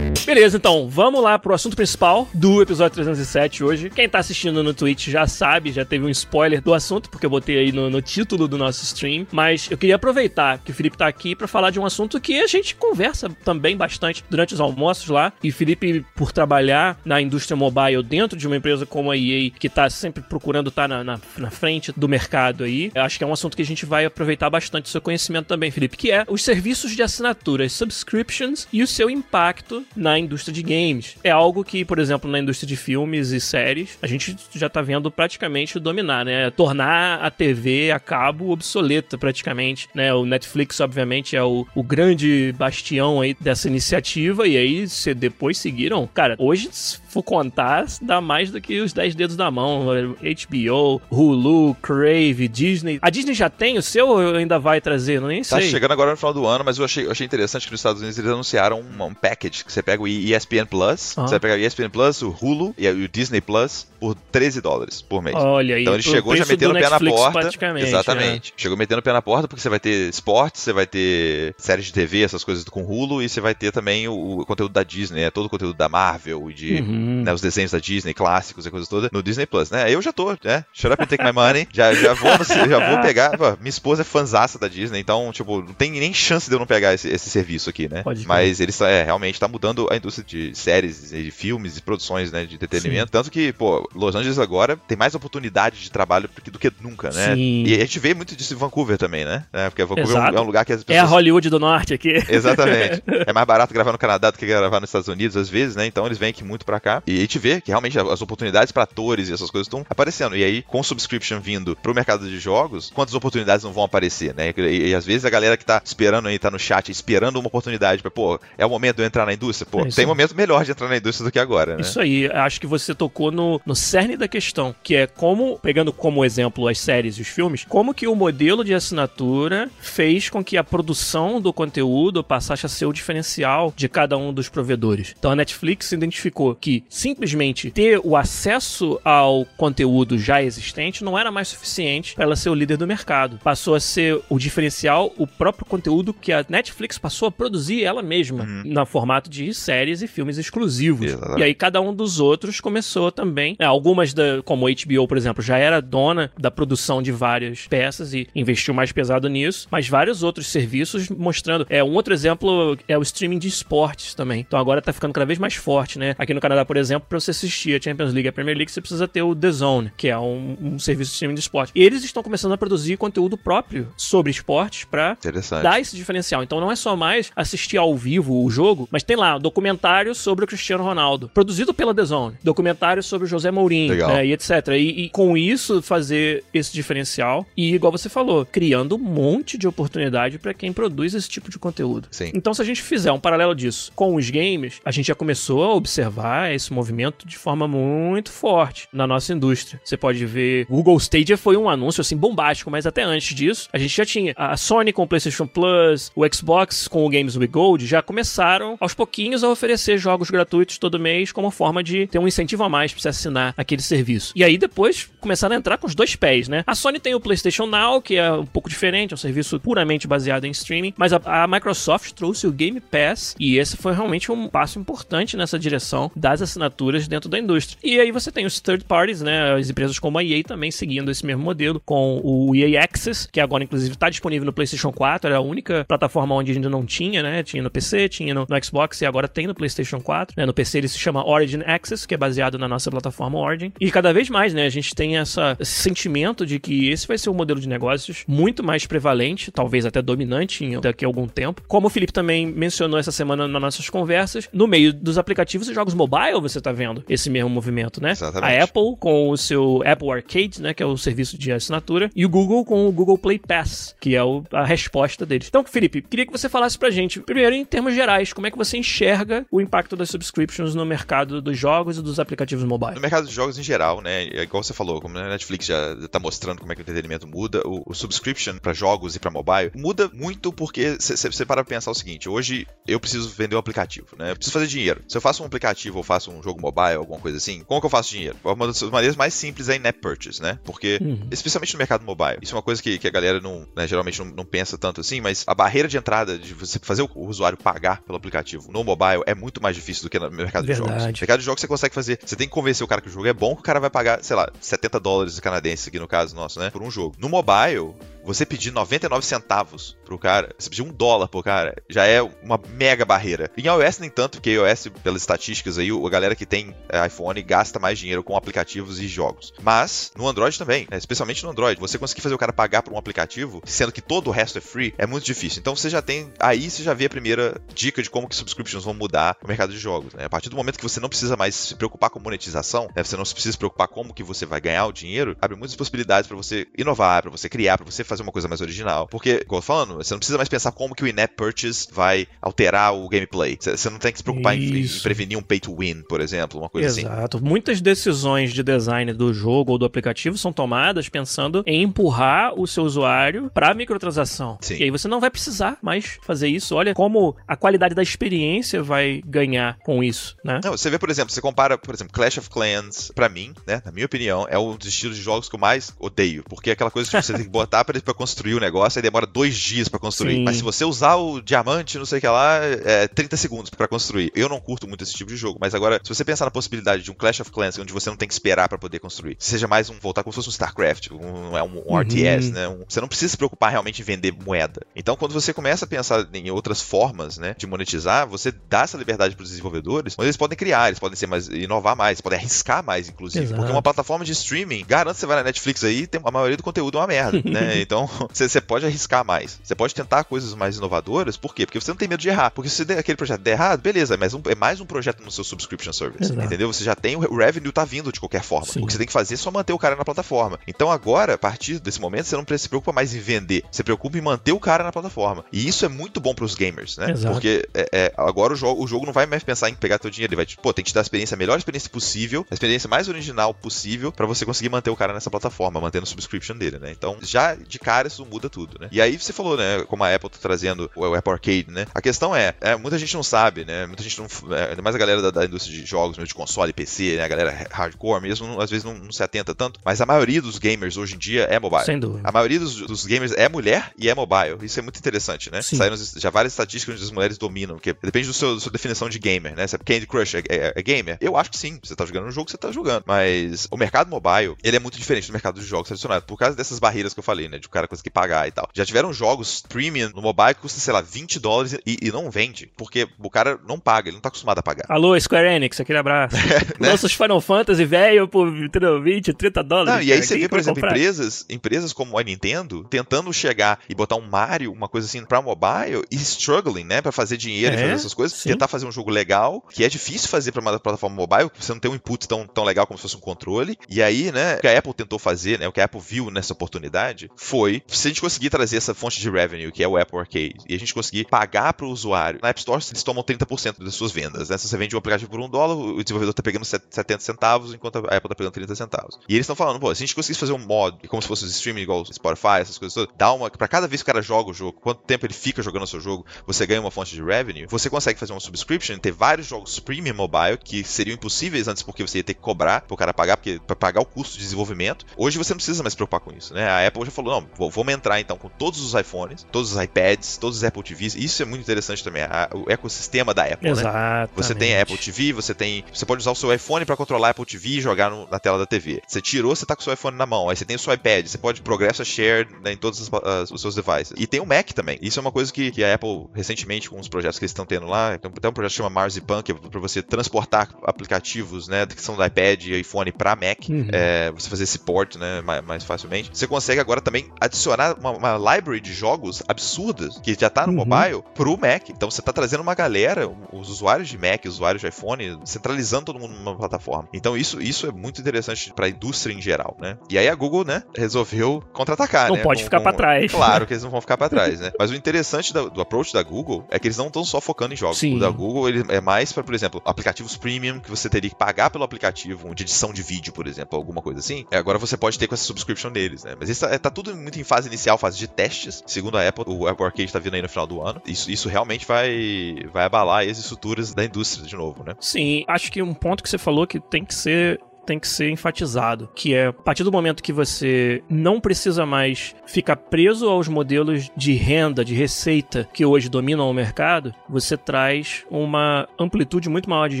Beleza, então, vamos lá pro assunto principal do episódio 307 hoje. Quem tá assistindo no Twitch já sabe, já teve um spoiler do assunto, porque eu botei aí no, no título do nosso stream. Mas eu queria aproveitar que o Felipe tá aqui para falar de um assunto que a gente conversa também bastante durante os almoços lá. E Felipe, por trabalhar na indústria mobile dentro de uma empresa como a EA, que tá sempre procurando estar tá na, na, na, frente do mercado aí, acho que é um assunto que a gente vai aproveitar bastante o seu conhecimento também, Felipe, que é os serviços de assinatura, subscriptions e o seu impacto na indústria de games. É algo que, por exemplo, na indústria de filmes e séries, a gente já tá vendo praticamente dominar, né? Tornar a TV a cabo obsoleta praticamente, né? O Netflix, obviamente, é o, o grande bastião aí dessa iniciativa e aí se depois seguiram, cara, hoje for contar, dá mais do que os 10 dedos da mão. HBO, Hulu, Crave, Disney. A Disney já tem o seu ou ainda vai trazer? Não nem tá sei. Tá chegando agora no final do ano, mas eu achei, eu achei interessante que nos Estados Unidos eles anunciaram um, um package que você pega o ESPN Plus. Uhum. Você vai pegar o ESPN Plus, o Hulu e o Disney Plus por 13 dólares por mês. Olha aí. Então ele chegou já metendo o pé Netflix, na porta. Exatamente. É. Chegou metendo o pé na porta porque você vai ter esportes, você vai ter séries de TV, essas coisas com Hulu, e você vai ter também o, o conteúdo da Disney, né? todo o conteúdo da Marvel e de uhum. Né, os desenhos da Disney, clássicos e coisas todas, no Disney Plus, né? Eu já tô, né? Shut up and take my money. Já, já, vou, já vou pegar. Pô, minha esposa é fanzaça da Disney, então, tipo, não tem nem chance de eu não pegar esse, esse serviço aqui, né? Pode Mas ele é, realmente tá mudando a indústria de séries, de filmes e produções, né? De entretenimento. Sim. Tanto que, pô, Los Angeles agora tem mais oportunidade de trabalho do que nunca, né? Sim. E a gente vê muito disso em Vancouver também, né? É, porque Vancouver Exato. é um lugar que as pessoas. É a Hollywood do Norte aqui. Exatamente. é mais barato gravar no Canadá do que gravar nos Estados Unidos, às vezes, né? Então eles vêm aqui muito pra cá. E a gente vê que realmente as oportunidades para atores e essas coisas estão aparecendo. E aí, com subscription vindo pro mercado de jogos, quantas oportunidades não vão aparecer, né? E, e às vezes a galera que tá esperando aí, tá no chat, esperando uma oportunidade pra, pô, é o momento de eu entrar na indústria? Pô, é tem momento melhor de entrar na indústria do que agora, né? Isso aí, acho que você tocou no, no cerne da questão, que é como, pegando como exemplo as séries e os filmes, como que o modelo de assinatura fez com que a produção do conteúdo passasse a ser o diferencial de cada um dos provedores. Então a Netflix identificou que simplesmente ter o acesso ao conteúdo já existente não era mais suficiente para ela ser o líder do mercado. Passou a ser o diferencial, o próprio conteúdo que a Netflix passou a produzir ela mesma, uhum. no formato de séries e filmes exclusivos. Exatamente. E aí cada um dos outros começou também. É, algumas, da, como a HBO, por exemplo, já era dona da produção de várias peças e investiu mais pesado nisso, mas vários outros serviços mostrando. É, um outro exemplo é o streaming de esportes também. Então agora tá ficando cada vez mais forte, né? Aqui no Canadá, por exemplo, para você assistir a Champions League e a Premier League, você precisa ter o The Zone, que é um, um serviço de streaming de esporte. E eles estão começando a produzir conteúdo próprio sobre esportes para dar esse diferencial. Então não é só mais assistir ao vivo o jogo, mas tem lá documentário sobre o Cristiano Ronaldo, produzido pela The Zone, documentário sobre o José Mourinho, né, e etc. E, e, com isso fazer esse diferencial e igual você falou, criando um monte de oportunidade para quem produz esse tipo de conteúdo. Sim. Então se a gente fizer um paralelo disso com os games, a gente já começou a observar esse movimento de forma muito forte na nossa indústria. Você pode ver, Google Stadia foi um anúncio assim bombástico, mas até antes disso, a gente já tinha a Sony com o PlayStation Plus, o Xbox com o Games with Gold, já começaram aos pouquinhos a oferecer jogos gratuitos todo mês como forma de ter um incentivo a mais para você assinar aquele serviço. E aí depois começaram a entrar com os dois pés, né? A Sony tem o PlayStation Now, que é um pouco diferente, é um serviço puramente baseado em streaming, mas a, a Microsoft trouxe o Game Pass e esse foi realmente um passo importante nessa direção das assinaturas dentro da indústria. E aí você tem os third parties, né? As empresas como a EA também seguindo esse mesmo modelo, com o EA Access, que agora inclusive está disponível no PlayStation 4, era a única plataforma onde ainda não tinha, né? Tinha no PC, tinha no, no Xbox e agora tem no PlayStation 4. Né? No PC ele se chama Origin Access, que é baseado na nossa plataforma Origin. E cada vez mais, né? A gente tem essa, esse sentimento de que esse vai ser um modelo de negócios muito mais prevalente, talvez até dominante em, daqui a algum tempo. Como o Felipe também mencionou essa semana nas nossas conversas, no meio dos aplicativos e jogos mobile, Você tá vendo esse mesmo movimento, né? Exatamente. A Apple com o seu Apple Arcade, né, que é o serviço de assinatura, e o Google com o Google Play Pass, que é o, a resposta deles. Então, Felipe, queria que você falasse pra gente, primeiro em termos gerais, como é que você enxerga o impacto das subscriptions no mercado dos jogos e dos aplicativos mobile? No mercado de jogos em geral, né? É igual você falou, como a Netflix já tá mostrando como é que o entretenimento muda, o, o subscription para jogos e para mobile muda muito porque você para pensar o seguinte: hoje eu preciso vender um aplicativo, né? Eu preciso fazer dinheiro. Se eu faço um aplicativo ou faço um jogo mobile, alguma coisa assim, como que eu faço dinheiro? Uma das maneiras mais simples é in-app purchase, né? Porque, uhum. especialmente no mercado mobile, isso é uma coisa que, que a galera não, né, geralmente não, não, pensa tanto assim, mas a barreira de entrada de você fazer o, o, usuário pagar pelo aplicativo no mobile é muito mais difícil do que no mercado Verdade. de jogos. No mercado de jogos você consegue fazer, você tem que convencer o cara que o jogo é bom, que o cara vai pagar, sei lá, 70 dólares canadenses aqui no caso nosso, né? Por um jogo. No mobile, você pedir 99 centavos pro cara, você pedir um dólar pro cara, já é uma mega barreira. Em iOS, nem tanto, porque iOS, pelas estatísticas aí, a galera que tem é, iPhone gasta mais dinheiro com aplicativos e jogos. Mas no Android também, né? especialmente no Android, você conseguir fazer o cara pagar por um aplicativo, sendo que todo o resto é free, é muito difícil. Então você já tem, aí você já vê a primeira dica de como que subscriptions vão mudar o mercado de jogos. Né? A partir do momento que você não precisa mais se preocupar com monetização, né? você não precisa se preocupar como que você vai ganhar o dinheiro, abre muitas possibilidades para você inovar, para você criar, para você fazer uma coisa mais original. Porque, como eu falando, você não precisa mais pensar como que o in-app purchase vai alterar o gameplay. Você não tem que se preocupar em, em, prevenir um pay to win, por exemplo, uma coisa Exato. assim. Exato. Muitas decisões de design do jogo ou do aplicativo são tomadas pensando em empurrar o seu usuário para microtransação. Sim. E aí você não vai precisar mais fazer isso. Olha como a qualidade da experiência vai ganhar com isso, né? Não, você vê, por exemplo, você compara, por exemplo, Clash of Clans, para mim, né, na minha opinião, é um dos estilos de jogos que eu mais odeio, porque é aquela coisa que você tem que botar para construir o negócio e demora dois dias para construir. Sim. Mas se você usar o diamante, não sei o que lá, é 30 segundos para construir. Eu não curto muito esse tipo de jogo, mas agora, se você pensar na possibilidade de um Clash of Clans onde você não tem que esperar para poder construir, seja mais um voltar como se fosse um StarCraft, um, é um, um uhum. RTS, né? Um, você não precisa se preocupar realmente em vender moeda. Então, quando você começa a pensar em outras formas, né, de monetizar, você dá essa liberdade para os desenvolvedores, mas eles podem criar, eles podem ser mais inovar mais, podem arriscar mais, inclusive, Exato. porque uma plataforma de streaming, garanto que você vai na Netflix aí, tem a maioria do conteúdo é uma merda, né? Então, você pode arriscar mais. Você pode tentar coisas mais inovadoras, por quê? Porque você não tem medo de errar. Porque se aquele projeto der errado, beleza, mas um, é mais um projeto no seu subscription service, Exato. entendeu? Você já tem o revenue tá vindo de qualquer forma. Sim. O que você tem que fazer é só manter o cara na plataforma. Então agora, a partir desse momento, você não se preocupa mais em vender, você se preocupa em manter o cara na plataforma. E isso é muito bom para os gamers, né? Exato. Porque é, é, agora o jogo, o jogo não vai mais pensar em pegar teu dinheiro, ele vai, tipo, pô, tem que te dar a experiência, a melhor experiência possível, a experiência mais original possível para você conseguir manter o cara nessa plataforma, mantendo o subscription dele, né? Então, já de cara isso muda tudo, né? E aí você falou, né, como a Apple tá trazendo o Apple Arcade, né? A questão é, é muita gente não sabe, né? Muita gente não, é, ainda mais a galera da, da indústria de jogos, de console, PC, né? A galera hardcore mesmo, não, às vezes não, não, se atenta tanto, mas a maioria dos gamers hoje em dia é mobile. Sem dúvida. A maioria dos, dos gamers é mulher e é mobile. Isso é muito interessante, né? Sim. Saíram já várias estatísticas onde as mulheres dominam, que depende do seu, da sua definição de gamer, né? Se é Candy Crush é, é, é, gamer? Eu acho que sim. Você tá jogando um jogo, você tá jogando. Mas o mercado mobile, ele é muito diferente do mercado de jogos tradicionais, por causa dessas barreiras que eu falei, né? De o cara conseguir pagar e tal. Já tiveram jogos premium no mobile que custa, sei lá, 20 dólares e, e, não vende, porque o cara não paga, ele não tá acostumado a pagar. Alô, Square Enix, aquele abraço. né? Nossos Final Fantasy velho por 20, 30 dólares. Não, e aí você vê, por exemplo, empresas, empresas como a Nintendo tentando chegar e botar um Mario, uma coisa assim, pra mobile e struggling, né, pra fazer dinheiro é, e fazer essas coisas, sim. tentar fazer um jogo legal, que é difícil fazer pra uma plataforma mobile, você não tem um input tão, tão legal como se fosse um controle. E aí, né, o que a Apple tentou fazer, né, o que a Apple viu nessa oportunidade foi se a gente conseguir trazer essa fonte de revenue, que é o Apple Arcade, e a gente conseguir pagar pro usuário. Na App Store, eles tomam 30% das suas vendas, né? Se você vende um aplicativo por um dólar, o desenvolvedor tá pegando 70 centavos, enquanto a Apple tá pegando 30 centavos. E eles estão falando, pô, se a gente conseguisse fazer um mod, como se fosse um streaming igual Spotify, essas coisas todas, dá uma. Pra cada vez que o cara joga o jogo, quanto tempo ele fica jogando o seu jogo, você ganha uma fonte de revenue, você consegue fazer uma subscription, ter vários jogos premium mobile que seriam impossíveis antes porque você ia ter que cobrar pro cara pagar, porque para pagar o custo de desenvolvimento. Hoje você não precisa mais se preocupar com isso, né? A Apple já falou, não, vamos entrar então com todos os iPhones, todos os iPads, todos os Apple TVs. Isso é muito interessante também, a, o ecossistema da Apple, né? Você tem a Apple TV, você tem, você pode usar o seu iPhone para controlar a Apple TV e jogar no, na tela da TV. Você tirou, você tá com o seu iPhone na mão, aí você tem o seu iPad, você pode progressa share né, em todos as, as, os seus devices. E tem o Mac também. Isso é uma coisa que, que a Apple recentemente com os projetos que eles estão tendo lá, tem até um projeto que chama Marzipan, que é para você transportar aplicativos, né, que são do iPad e iPhone para Mac, uhum. é, você fazer esse port, né, mais, mais, facilmente. Você consegue agora também adicionar uma, uma library de jogos absurdas que já tá no uhum. mobile pro Mac. Então você tá trazendo uma galera, os usuários de Mac, usuários de iPhone, centralizando todo mundo numa plataforma. Então isso, isso é muito interessante para a indústria em geral, né? E aí a Google, né, resolveu contra-atacar, não né? pode com, ficar para trás. Claro que eles não vão ficar para trás, né? Mas o interessante do, do approach da Google é que eles não estão só focando em jogos. Sim. O da Google ele é mais para, por exemplo, aplicativos premium que você teria que pagar pelo aplicativo, de edição de vídeo, por exemplo, alguma coisa assim. Agora você pode ter com essa subscription deles, né? Mas isso tá, tá tudo muito em fase inicial, fase de testes. Segundo a Apple, o Apple Arcade tá vindo aí no final do ano. Isso, isso realmente vai, vai abalar as estruturas da indústria de novo, né? Sim, acho que um ponto que você falou que tem que ser tem que ser enfatizado, que é a partir do momento que você não precisa mais ficar preso aos modelos de renda, de receita que hoje dominam o mercado, você traz uma amplitude muito maior de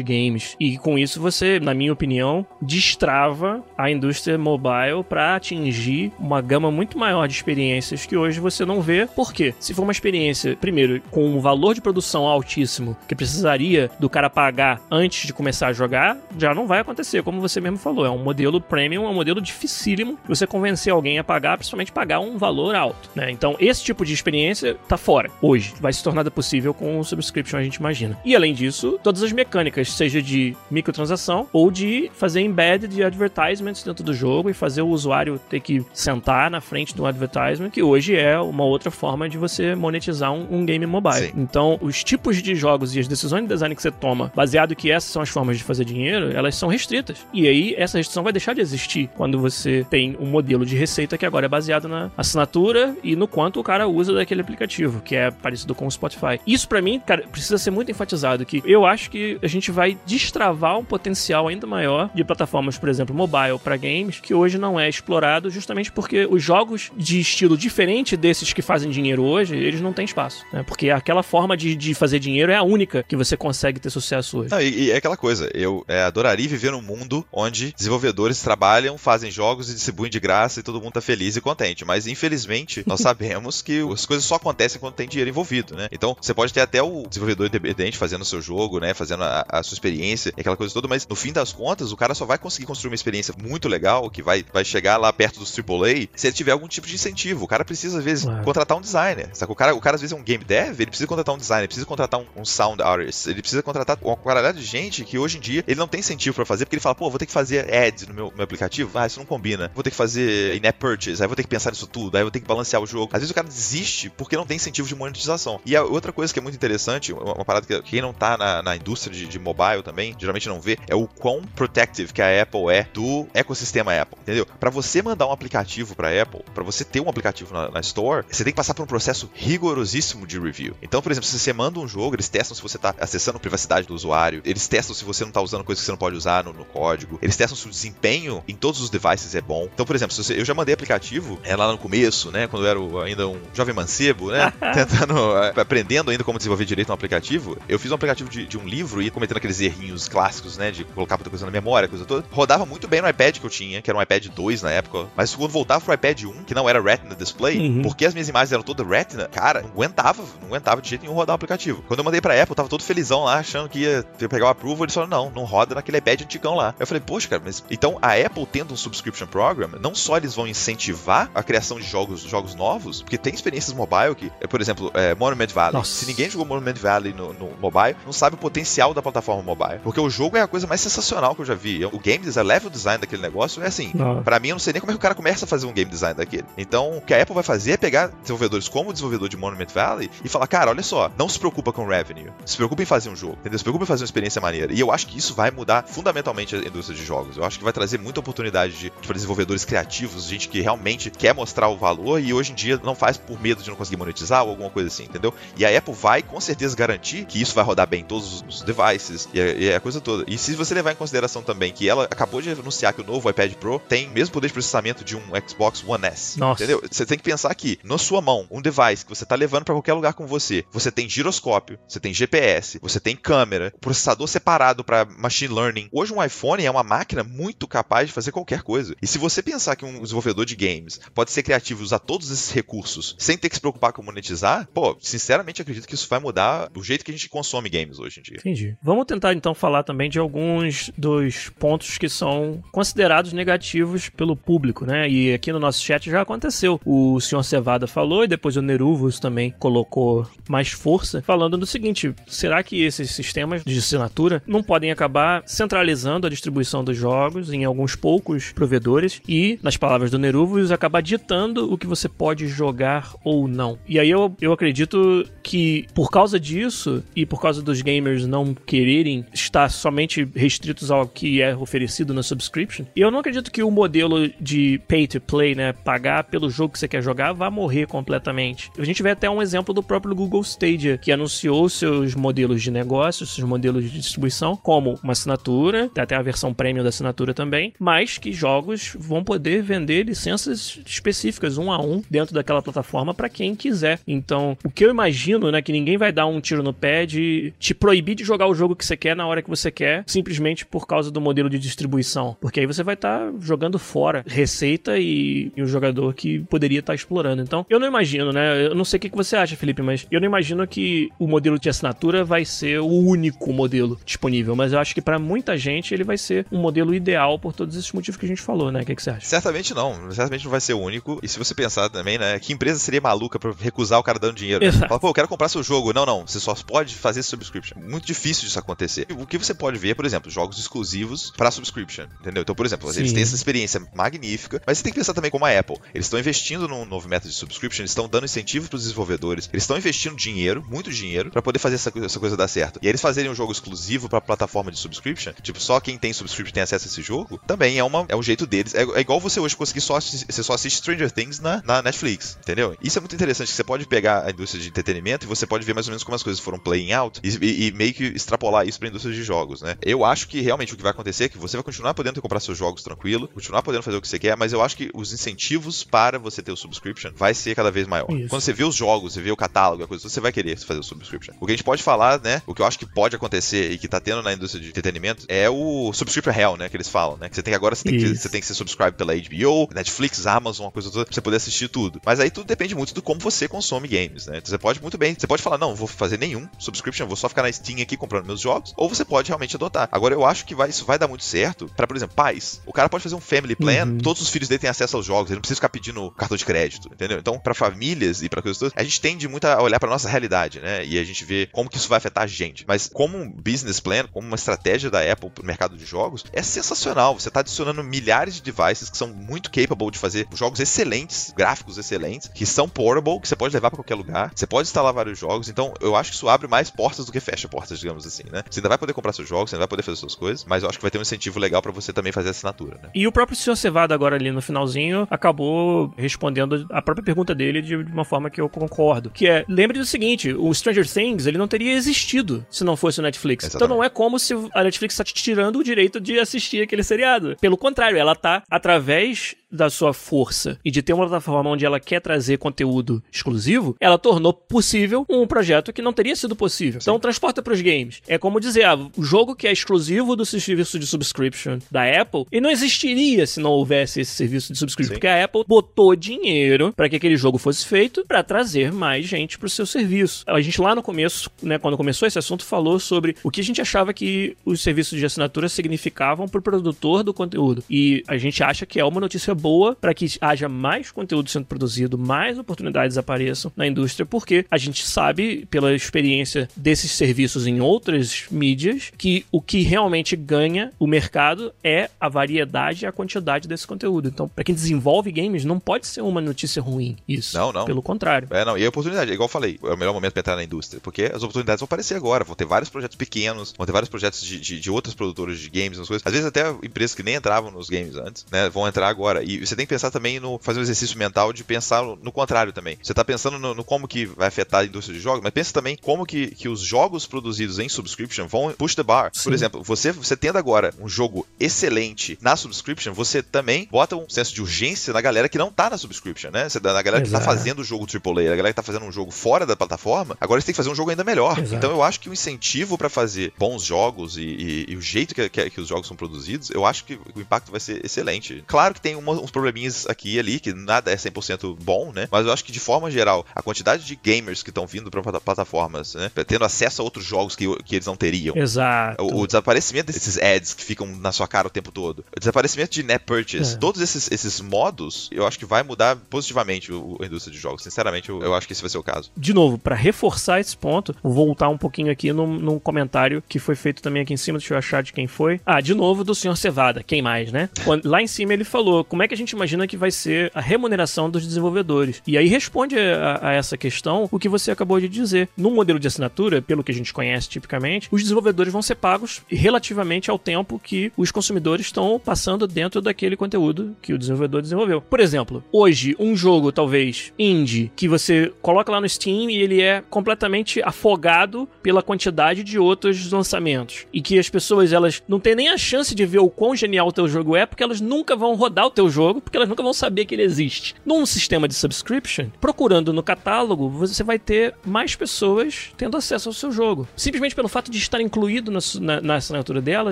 games e com isso você, na minha opinião, destrava a indústria mobile para atingir uma gama muito maior de experiências que hoje você não vê. Por quê? Se for uma experiência, primeiro, com um valor de produção altíssimo que precisaria do cara pagar antes de começar a jogar, já não vai acontecer, como você mesmo falou, é um modelo premium, é um modelo dificílimo você convencer alguém a pagar, principalmente pagar um valor alto, né? Então, esse tipo de experiência tá fora hoje, vai se tornar possível com o subscription, a gente imagina. E além disso, todas as mecânicas, seja de microtransação ou de fazer embed de advertisements dentro do jogo e fazer o usuário ter que sentar na frente do advertisement, que hoje é uma outra forma de você monetizar um, um game mobile. Sim. Então, os tipos de jogos e as decisões de design que você toma, baseado que essas são as formas de fazer dinheiro, elas são restritas. E aí essa restrição vai deixar de existir quando você tem um modelo de receita que agora é baseado na assinatura e no quanto o cara usa daquele aplicativo, que é parecido com o Spotify. Isso para mim, cara, precisa ser muito enfatizado que eu acho que a gente vai destravar um potencial ainda maior de plataformas, por exemplo, mobile para games, que hoje não é explorado justamente porque os jogos de estilo diferente desses que fazem dinheiro hoje, eles não têm espaço, né? Porque aquela forma de, de fazer dinheiro é a única que você consegue ter sucesso hoje. Não, e, e, é aquela coisa, eu é, adoraria viver num mundo onde onde desenvolvedores trabalham, fazem jogos e distribuem de graça e todo mundo tá feliz e contente. Mas infelizmente, nós sabemos que as coisas só acontecem quando tem dinheiro envolvido, né? Então, você pode ter até o desenvolvedor independente fazendo o seu jogo, né? Fazendo a, a sua experiência e aquela coisa toda, mas no fim das contas, o cara só vai conseguir construir uma experiência muito legal, que vai, vai chegar lá perto dos AAA, se ele tiver algum tipo de incentivo. O cara precisa, às vezes, contratar um designer. O, cara, o cara, às vezes, é um game dev, ele precisa contratar um designer, ele precisa contratar um, um sound artist, ele precisa contratar uma qualidade de gente que hoje em dia ele não tem incentivo para fazer, porque ele fala, pô, vou ter que fazer ads no meu, meu aplicativo, ah, isso não combina. Vou ter que fazer in-app purchase, aí vou ter que pensar nisso tudo, aí vou ter que balancear o jogo. Às vezes o cara desiste porque não tem incentivo de monetização. E a outra coisa que é muito interessante, uma, uma parada que quem não tá na, na indústria de, de, mobile também, geralmente não vê, é o quão protective que a Apple é do ecossistema Apple, entendeu? Para você mandar um aplicativo para Apple, para você ter um aplicativo na, na, Store, você tem que passar por um processo rigorosíssimo de review. Então, por exemplo, se você manda um jogo, eles testam se você tá acessando a privacidade do usuário, eles testam se você não tá usando coisas que você não pode usar no, no código, eles testam se o desempenho em todos os devices é bom. Então, por exemplo, você, eu já mandei aplicativo é, lá no começo, né? Quando eu era ainda um jovem mancebo, né? tentando, é, aprendendo ainda como desenvolver direito um aplicativo. Eu fiz um aplicativo de, de, um livro e cometendo aqueles errinhos clássicos, né? De colocar muita coisa na memória, coisa toda. Rodava muito bem no iPad que eu tinha, que era um iPad 2 na época. Mas quando voltava pro iPad 1, que não era Retina Display, uhum. porque as minhas imagens eram todas Retina, cara, não aguentava, não aguentava de jeito nenhum rodar o aplicativo. Quando eu mandei pra Apple, eu tava todo felizão lá, achando que ia pegar o approval, eles falaram, não, não roda naquele iPad antigão lá. Eu falei, poxa, cara, mas então a Apple tendo um subscription program, não só eles vão incentivar a criação de jogos, jogos novos, porque tem experiências mobile que, é, por exemplo, é, Monument Valley. Nossa. Se ninguém jogou Monument Valley no, no, mobile, não sabe o potencial da plataforma mobile. Porque o jogo é a coisa mais sensacional que eu já vi. O game design, level design daquele negócio é assim. para mim, eu não sei nem como é que o cara começa a fazer um game design daquele. Então, o que a Apple vai fazer é pegar desenvolvedores como o desenvolvedor de Monument Valley e falar, cara, olha só, não se preocupa com revenue. Se preocupa em fazer um jogo, entendeu? Se preocupa em fazer uma experiência maneira. E eu acho que isso vai mudar fundamentalmente a indústria de jogos. Eu acho que vai trazer muita oportunidade de, de desenvolvedores criativos, gente que realmente quer mostrar o valor e hoje em dia não faz por medo de não conseguir monetizar ou alguma coisa assim, entendeu? E a Apple vai com certeza garantir que isso vai rodar bem em todos os devices e a, e a coisa toda. E se você levar em consideração também que ela acabou de anunciar que o novo iPad Pro tem o mesmo poder de processamento de um Xbox One S, Nossa. entendeu? Você tem que pensar que na sua mão, um device que você está levando para qualquer lugar com você, você tem giroscópio, você tem GPS, você tem câmera, processador separado para machine learning. Hoje um iPhone é uma máquina muito capaz de fazer qualquer coisa. E se você pensar que um desenvolvedor de games pode ser criativo e usar todos esses recursos sem ter que se preocupar com monetizar, pô, sinceramente acredito que isso vai mudar o jeito que a gente consome games hoje em dia. Entendi. Vamos tentar então falar também de alguns dos pontos que são considerados negativos pelo público, né? E aqui no nosso chat já aconteceu. O senhor Cevada falou e depois o Neruvos também colocou mais força, falando do seguinte: será que esses sistemas de assinatura não podem acabar centralizando a distribuição jogos em alguns poucos provedores e, nas palavras do Neruvos, acabar ditando o que você pode jogar ou não? E aí eu, eu acredito que por causa disso e por causa dos gamers não quererem estar somente restritos ao que é oferecido na subscription, eu não acredito que o modelo de pay to play, né, pagar pelo jogo que você quer jogar, vá morrer completamente. A gente vê até um exemplo do próprio Google Stadia, que anunciou seus modelos de negócio, seus modelos de distribuição, como uma assinatura, até a versão premium da assinatura também, mas que jogos vão poder vender licenças específicas, um a um, dentro daquela plataforma para quem quiser. Então, o que eu imagino, né, que ninguém vai dar um tiro no pé de te proibir de jogar o jogo que você quer na hora que você quer, simplesmente por causa do modelo de distribuição. Porque aí você vai estar tá jogando fora receita e, o jogador que poderia estar tá explorando. Então, eu não imagino, né? Eu não sei o que você acha, Felipe, mas eu não imagino que o modelo de assinatura vai ser o único modelo disponível. Mas eu acho que para muita gente ele vai ser um modelo ideal por todos esses motivos que a gente falou, né? O que, que você acha? Certamente não. Certamente não vai ser o único. E se você pensar também, né? Que empresa seria maluca pra recusar o cara dando dinheiro? Né? Fala, pô, eu quero comprar seu jogo. Não, não. Você só pode fazer subscription. Muito difícil disso acontecer. O que você pode ver, por exemplo, jogos exclusivos para subscription. Entendeu? Então, por exemplo, Sim. eles têm essa experiência magnífica. Mas você tem que pensar também como a Apple. Eles estão investindo num novo método de subscription, eles estão dando incentivo para os desenvolvedores, eles estão investindo dinheiro, muito dinheiro, para poder fazer essa, essa, coisa dar certo. E eles fazerem um jogo exclusivo para plataforma de subscription, tipo, só quem tem subscription tem acesso a esse jogo, também é, uma, é um jeito deles. É, é igual você hoje conseguir só assistir, você só assiste Stranger Things na, na Netflix, entendeu? Isso é muito interessante, que você pode pegar a indústria de entretenimento e você pode ver mais ou menos como as coisas foram playing out e, e, e meio que extrapolar isso para a indústria de jogos, né? Eu acho que realmente o que vai acontecer é que você vai continuar podendo comprar seus jogos tranquilo, continuar podendo fazer o que você quer, mas eu acho que os incentivos para você ter o subscription vai ser cada vez maior. Isso. Quando você vê os jogos, você vê o catálogo, a coisa, você vai querer fazer o subscription. O que a gente pode falar, né? O que eu acho que pode acontecer e que tá tendo na indústria de entretenimento é o subscription hell, né? Que eles falam, né? Que você tem agora, você tem, que, você tem que ser subscribe pela HBO, Netflix, Amazon, uma coisa toda, pra você poder assistir tudo. Mas aí tudo depende muito do como você consome games, né? Então você pode muito bem, você pode falar, não, vou fazer nenhum subscription, vou só ficar na Steam aqui comprando meus jogos, ou você pode realmente adotar. Agora eu acho que vai, isso vai dar muito certo para, por exemplo, pais. O cara pode fazer um family plan, uhum. todos os filhos dele têm acesso aos jogos, ele não precisa ficar pedindo cartão de crédito, entendeu? Então, para famílias e para coisas todas, a gente tende muito a olhar para nossa realidade, né? E a gente vê como que isso vai afetar a gente. Mas como um business plan, como uma estratégia da Apple pro mercado de jogos, é sensacional. Você tá adicionando milhares de devices que são muito capable de fazer jogos excelentes, gráficos excelentes, que são portable, que você pode levar para qualquer lugar. Você pode instalar vários jogos. Então, eu acho que isso abre mais portas do que fecha portas, digamos assim, né? Você ainda vai poder comprar seus jogos, você ainda vai poder fazer suas coisas, mas eu acho que vai ter um incentivo legal para você também fazer a assinatura, né? E o próprio Sr. Cevada agora ali no finalzinho acabou respondendo a própria pergunta dele de uma forma que eu concordo, que é, lembre do seguinte, o Stranger Things, ele não teria existido se não fosse o Netflix. Exatamente. Então não é como se a Netflix está te tirando o direito de assistir aquele seriado. Pelo contrário, ela tá através da sua força e de ter uma plataforma onde ela quer trazer conteúdo exclusivo, ela tornou possível um projeto que não teria sido possível. Sim. Então transporta para os games. É como dizer, ah, o jogo que é exclusivo do serviço de subscription da Apple, e não existiria se não houvesse esse serviço de subscription, Sim. porque a Apple botou dinheiro para que aquele jogo fosse feito para trazer mais gente para o seu serviço. A gente lá no começo, né, quando começou esse assunto, falou sobre o que a gente achava que os serviços de assinatura significavam para o produtor do conteúdo. E a gente acha que é uma notícia boa para que haja mais conteúdo sendo produzido, mais oportunidades apareçam na indústria, porque a gente sabe, pela experiência desses serviços em outras mídias, que o que realmente ganha o mercado é a variedade e a quantidade desse conteúdo. Então, para quem desenvolve games, não pode ser uma notícia ruim isso. Não, não. Pelo contrário. É, não. E a oportunidade, igual eu falei, é o melhor momento para entrar na indústria, porque as oportunidades vão aparecer agora. Vão ter vários projetos pequenos, vão ter vários projetos de, de, de outras produtoras de games, coisas. Às vezes até empresas que nem entravam nos games antes, né, vão entrar agora. E E você tem que pensar também no fazer um exercício mental de pensar no contrário também. Você tá pensando no, no como que vai afetar a indústria de jogos, mas pensa também como que, que os jogos produzidos em subscription vão push the bar. Sim. Por exemplo, você, você tendo agora um jogo excelente na subscription, você também bota um senso de urgência na galera que não tá na subscription, né? Na galera Exato. que tá fazendo o jogo AAA, a galera que tá fazendo um jogo fora da plataforma, agora eles têm que fazer um jogo ainda melhor. Exato. Então eu acho que o incentivo para fazer bons jogos e, e, e o jeito que, que, que, os jogos são produzidos, eu acho que o impacto vai ser excelente. Claro que tem uma, uns probleminhas aqui e ali, que nada é 100% bom, né? Mas eu acho que de forma geral, a quantidade de gamers que estão vindo para plataformas, né? Tendo acesso a outros jogos que, que eles não teriam. Exato. O, o, desaparecimento desses ads que ficam na sua cara o tempo todo. O desaparecimento de net purchase. É. Todos esses, esses modos, eu acho que vai mudar positivamente o, a indústria de jogos. Sinceramente, eu, eu acho que esse vai ser o caso. De novo, para reforçar esse ponto, vou voltar um pouquinho aqui num, num, comentário que foi feito também aqui em cima, deixa eu achar de quem foi. Ah, de novo, do senhor Cevada, quem mais, né? Lá em cima ele falou como é que a gente imagina que vai ser a remuneração dos desenvolvedores. E aí responde a, a essa questão o que você acabou de dizer. No modelo de assinatura, pelo que a gente conhece tipicamente, os desenvolvedores vão ser pagos relativamente ao tempo que os consumidores estão passando dentro daquele conteúdo que o desenvolvedor desenvolveu. Por exemplo, hoje, um jogo talvez indie que você coloca lá no Steam e ele é completamente afogado pela quantidade de outros lançamentos. E que as pessoas elas não têm nem a chance de ver o quão genial o teu jogo é, porque elas nunca vão rodar o teu jogo, porque elas nunca vão saber que ele existe. Num sistema de subscription, procurando no catálogo, você vai ter mais pessoas tendo acesso ao seu jogo. Simplesmente pelo fato de estar incluído na, na, na assinatura dela,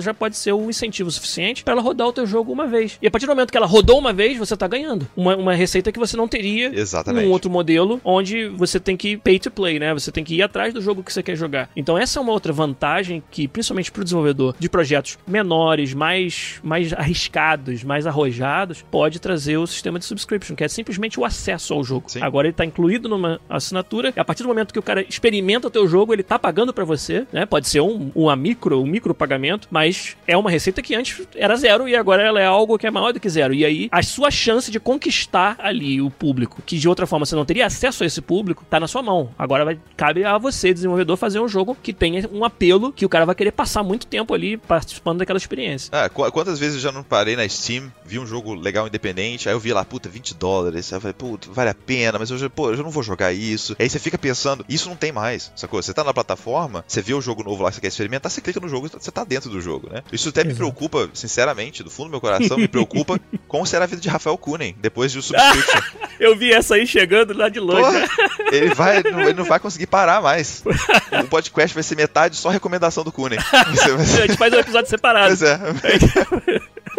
já pode ser um incentivo suficiente para ela rodar o teu jogo uma vez. E a partir do momento que ela rodou uma vez, você tá ganhando. Uma, uma receita que você não teria Exatamente. num outro modelo, onde você tem que pay to play, né? Você tem que ir atrás do jogo que você quer jogar. Então essa é uma outra vantagem que, principalmente para o desenvolvedor de projetos menores, mais, mais arriscados, mais arrojados, pode trazer o sistema de subscription, que é simplesmente o acesso ao jogo. Sim. Agora ele está incluído numa assinatura, e a partir do momento que o cara experimenta o teu jogo, ele está pagando para você, né? Pode ser um, uma micro, um micro pagamento, mas é uma receita que antes era zero e agora ela é algo que é maior do que zero. E aí a sua chance de conquistar ali o público, que de outra forma você não teria acesso a esse público, está na sua mão. Agora vai, cabe a você, desenvolvedor, fazer um jogo que tenha um apelo que o cara vai querer passar muito tempo ali participando daquela experiência. Ah, quantas vezes eu já não parei na Steam, vi um jogo legal independente, aí eu vi lá, puta, 20 dólares, aí eu falei, puta, vale a pena, mas eu já, pô, eu já não vou jogar isso. Aí você fica pensando, isso não tem mais, sacou? Você tá na plataforma, você vê o jogo novo lá que você quer experimentar, você clica no jogo, você tá dentro do jogo, né? Isso até me preocupa, sinceramente, do fundo do meu coração, me preocupa como será a vida de Rafael Kunen depois de o subscription. eu vi essa aí chegando lá de longe. Porra, ele vai, ele não vai conseguir parar mais. O podcast vai ser metade só recomendação do Kunen. A gente faz um episódio separado. Pois é.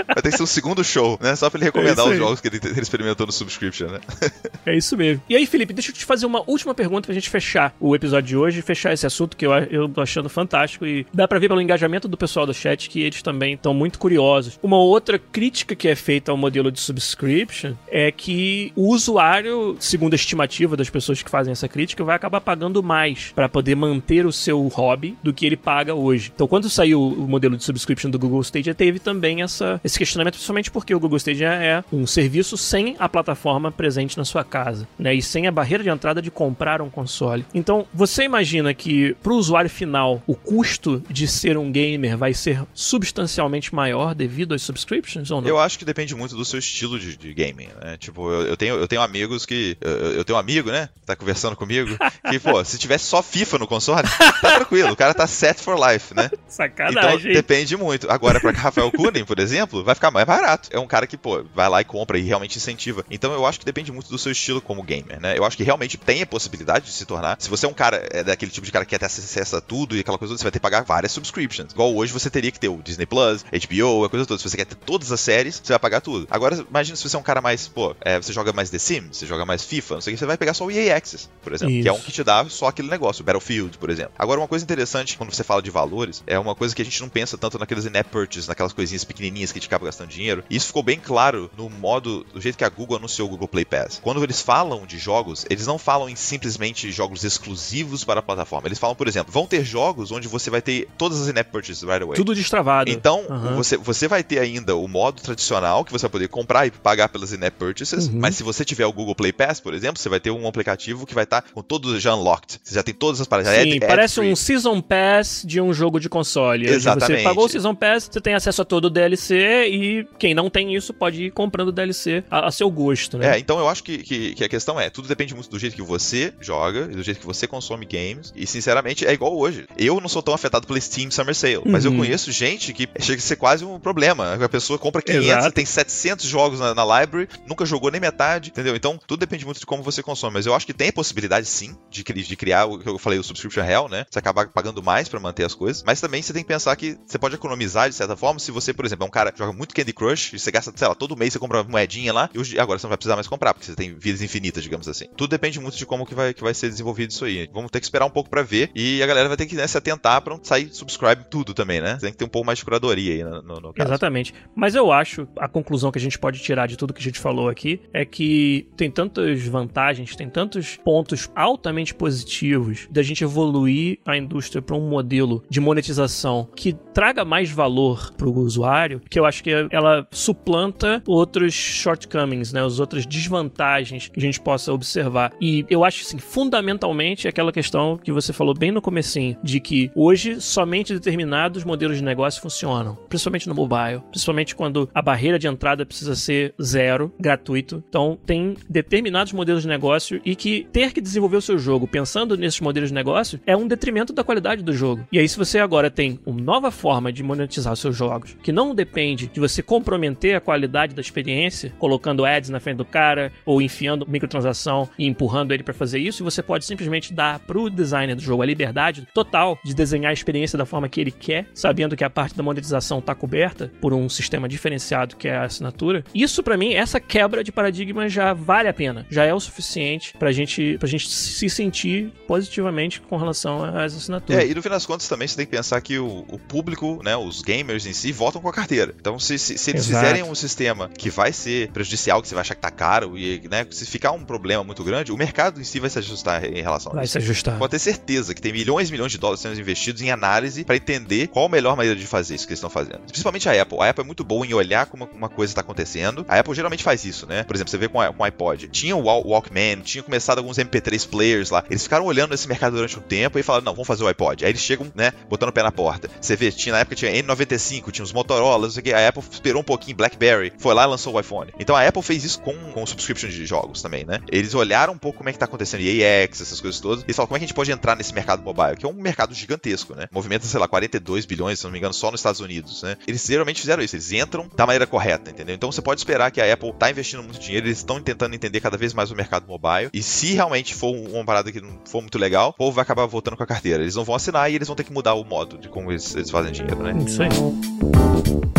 Vai ter que ser um segundo show, né? Só pra ele recomendar é os jogos que ele, ele, experimentou no subscription, né? é isso mesmo. E aí, Felipe, deixa eu te fazer uma última pergunta pra gente fechar o episódio de hoje, fechar esse assunto que eu, eu tô achando fantástico e dá pra ver pelo engajamento do pessoal do chat que eles também estão muito curiosos. Uma outra crítica que é feita ao modelo de subscription é que o usuário, segundo a estimativa das pessoas que fazem essa crítica, vai acabar pagando mais para poder manter o seu hobby do que ele paga hoje. Então, quando saiu o modelo de subscription do Google Stadia, teve também essa, esse questionamento, principalmente porque o Google Stadia é um serviço sem a plataforma presente na sua casa, né? E sem a barreira de entrada de comprar um console. Então, você imagina que para o usuário final, o custo de ser um gamer vai ser substancialmente maior devido às subscriptions ou não? Eu acho que depende muito do seu estilo de, de gaming, né? Tipo, eu, eu, tenho, eu tenho amigos que. Eu, eu, tenho um amigo, né? Que tá conversando comigo. Que, pô, se tivesse só FIFA no console, tá tranquilo. O cara tá set for life, né? Sacanagem. Então, depende muito. Agora, pra Rafael Kunin, por exemplo, vai ficar mais barato. É um cara que, pô, vai lá e compra e realmente incentiva. Então eu acho que depende muito do seu estilo como gamer, né? Eu acho que realmente tem a possibilidade de se tornar. Se você é um cara, é daquele tipo de cara que quer ter acesso a tudo e aquela coisa toda, você vai ter que pagar várias subscriptions. Igual hoje você teria que ter o Disney Plus, HBO, a coisa toda. Se você quer ter todas as séries, você vai pagar tudo. Agora, imagina se você é um cara mais, pô, é, você joga mais The Sims, você joga mais FIFA, não sei o que, você vai pegar só o EA Access, por exemplo, Isso. que é um que te dá só aquele negócio, Battlefield, por exemplo. Agora, uma coisa interessante quando você fala de valores, é uma coisa que a gente não pensa tanto naqueles in-app purchases, naquelas coisinhas pequenininhas que gente acaba gastando dinheiro. E isso ficou bem claro no modo, do jeito que a Google anunciou o Google Play Pass. Quando eles falam de jogos, eles não falam em simplesmente jogos exclusivos para a plataforma. Eles falam, por exemplo, vão ter jogos onde você vai ter todas as in-app purchases right away. Tudo destravado. Então, uhum. você, você vai ter ainda o modo tradicional, que você vai poder comprar e pagar pelas in-app purchases, uhum. mas se você tiver o Google Play Pass, por exemplo, você vai ter um aplicativo que vai estar com todos já unlocked. Você já tem todas as paradas. Sim, ad, parece ad um Season Pass de um jogo de console. Exatamente. Você pagou o Season Pass, você tem acesso a todo o DLC DLC e quem não tem isso pode ir comprando DLC a, a seu gosto, né? É, então eu acho que, que, que, a questão é, tudo depende muito do jeito que você joga e do jeito que você consome games. E sinceramente, é igual hoje. Eu não sou tão afetado pelo Steam Summer Sale, mas eu Uhum. conheço gente que chega a ser quase um problema. A pessoa compra 500 Exato. tem 700 jogos na, na library, nunca jogou nem metade, entendeu? Então tudo depende muito de como você consome. Mas eu acho que tem possibilidade sim de, de criar o que eu falei, o subscription hell, né? Você acabar pagando mais pra manter as coisas. Mas também você tem que pensar que você pode economizar de certa forma. Se você, por exemplo, é um cara joga muito Candy Crush, e você gasta, sei lá, todo mês você compra uma moedinha lá, e agora você não vai precisar mais comprar, porque você tem vidas infinitas, digamos assim. Tudo depende muito de como que vai, que vai ser desenvolvido isso aí. Vamos ter que esperar um pouco pra ver. E a galera vai ter que né, se atentar pra não sair subscribe tudo também, né? Você tem que ter um pouco mais de curadoria aí no, no, no caso. Exatamente. Mas eu acho, a conclusão que a gente pode tirar de tudo que a gente falou aqui é que tem tantas vantagens, tem tantos pontos altamente positivos da gente evoluir a indústria para um modelo de monetização que traga mais valor para o usuário, que eu acho que ela suplanta outros shortcomings, né, as outras desvantagens que a gente possa observar. E eu acho assim, fundamentalmente aquela questão que você falou bem no comecinho, de que hoje somente determinados modelos de negócio funcionam, principalmente no mobile, principalmente quando a barreira de entrada precisa ser zero, gratuito. Então, tem determinados modelos de negócio e que ter que desenvolver o seu jogo pensando nesses modelos de negócio é um detrimento da qualidade do jogo. E aí, se você agora tem uma nova forma de monetizar seus jogos, que não depende de você comprometer a qualidade da experiência, colocando ads na frente do cara ou enfiando microtransação e empurrando ele para fazer isso, e você pode simplesmente dar pro designer do jogo a liberdade total de desenhar a experiência da forma que ele quer, sabendo que a parte da monetização tá coberta por um sistema diferenciado que é a assinatura. Isso pra mim, essa quebra de paradigma já vale a pena, já é o suficiente pra gente pra gente se sentir positivamente com relação às assinaturas. É, e no fim das contas também você tem que pensar que o, o público, né, os gamers em si, votam com a carteira. Então, se, se, se eles Exato. fizerem um sistema que vai ser prejudicial, que você vai achar que tá caro, e né, se ficar um problema muito grande, o mercado em si vai se ajustar em relação a Vai isso. se ajustar. Pode ter certeza que tem milhões e milhões de dólares sendo investidos em análise para entender qual a melhor maneira de fazer isso que eles estão fazendo. Principalmente a Apple. A Apple é muito boa em olhar como uma coisa está acontecendo. A Apple geralmente faz isso, né? Por exemplo, você vê com, a, com o iPod. Tinha o Wal- Walkman, tinha começado alguns MP3 players lá. Eles ficaram olhando esse mercado durante um tempo e falaram, não, vamos fazer o iPod. Aí eles chegam, né, botando o pé na porta. Você vê, tinha, na época tinha N95, tinha os Motorola, não sei o que. A Apple esperou um pouquinho, BlackBerry, foi lá e lançou o iPhone. Então a Apple fez isso com, com subscription de jogos também, né? Eles olharam um pouco como é que tá acontecendo EAX, essas coisas todas, e falaram, como é que a gente pode entrar nesse mercado mobile, que é um mercado gigantesco, né? Movimenta, sei lá, 42 bilhões, se não me engano, só nos Estados Unidos, né? Eles geralmente fizeram isso, eles entram da maneira correta, entendeu? Então você pode esperar que a Apple tá investindo muito dinheiro, eles estão tentando entender cada vez mais o mercado mobile, e se realmente for um- uma parada que não for muito legal, o povo vai acabar voltando com a carteira. Eles não vão assinar e eles vão ter que mudar o modo de como eles, eles fazem dinheiro, né? Isso aí.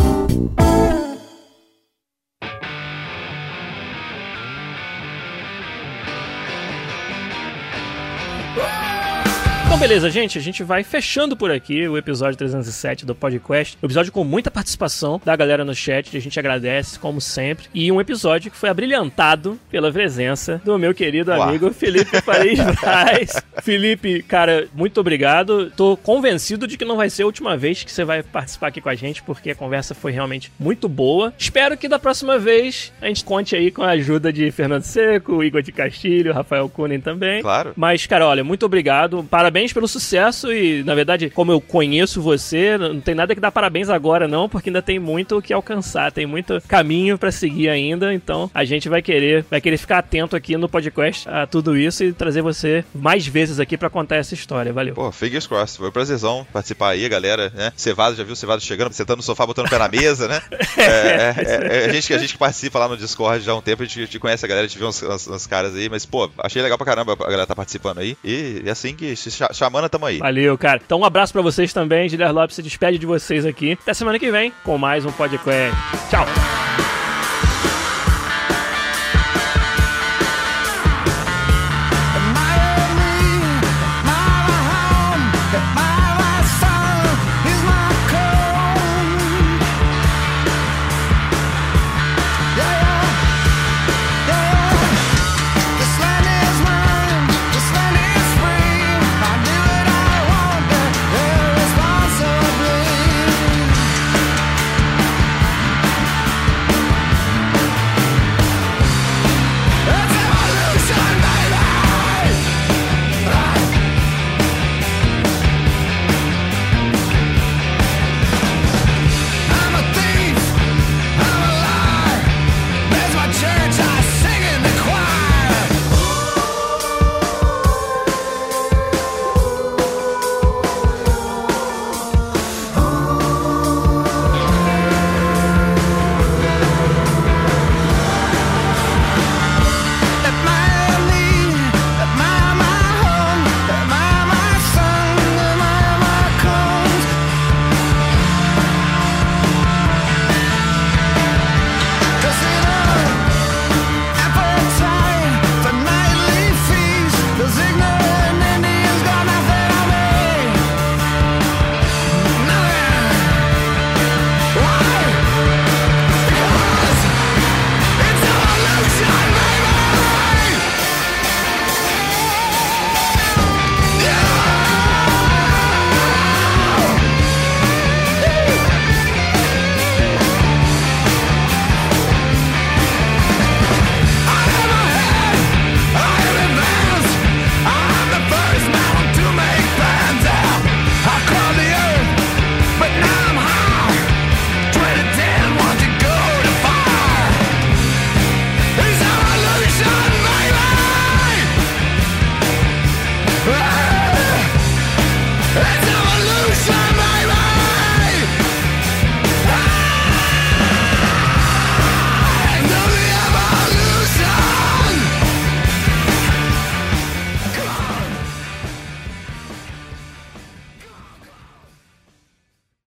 Beleza, gente. A gente vai fechando por aqui o episódio 307 do podcast. Um episódio com muita participação da galera no chat. A gente agradece, como sempre. E um episódio que foi abrilhantado pela presença do meu querido Uau. amigo Felipe Paris Braz. Felipe, cara, muito obrigado. Tô convencido de que não vai ser a última vez que você vai participar aqui com a gente, porque a conversa foi realmente muito boa. Espero que da próxima vez a gente conte aí com a ajuda de Fernando Seco, Igor de Castilho, Rafael Kunen também. Claro. Mas, cara, olha, muito obrigado. Parabéns pelo sucesso e, na verdade, como eu conheço você, não tem nada que dar parabéns agora, não, porque ainda tem muito o que alcançar, tem muito caminho pra seguir ainda. Então, a gente vai querer, vai querer ficar atento aqui no podcast a tudo isso e trazer você mais vezes aqui pra contar essa história. Valeu. Pô, fingers crossed. Foi um prazerzão participar aí, galera, né? Cevado, já viu o Cevado chegando, sentando no sofá, botando o pé na mesa, né? É, é, é, é, a, gente, que- a gente participa lá no Discord já há um tempo, a gente, a gente conhece a galera, a gente vê uns, uns- uns caras aí, mas, pô, achei legal pra caramba a galera tá participando aí. E, e assim que chamando, tamo aí. Valeu, cara. Então, um abraço pra vocês também. Guilherme Lopes se despede de vocês aqui. Até semana que vem com mais um podcast. Tchau.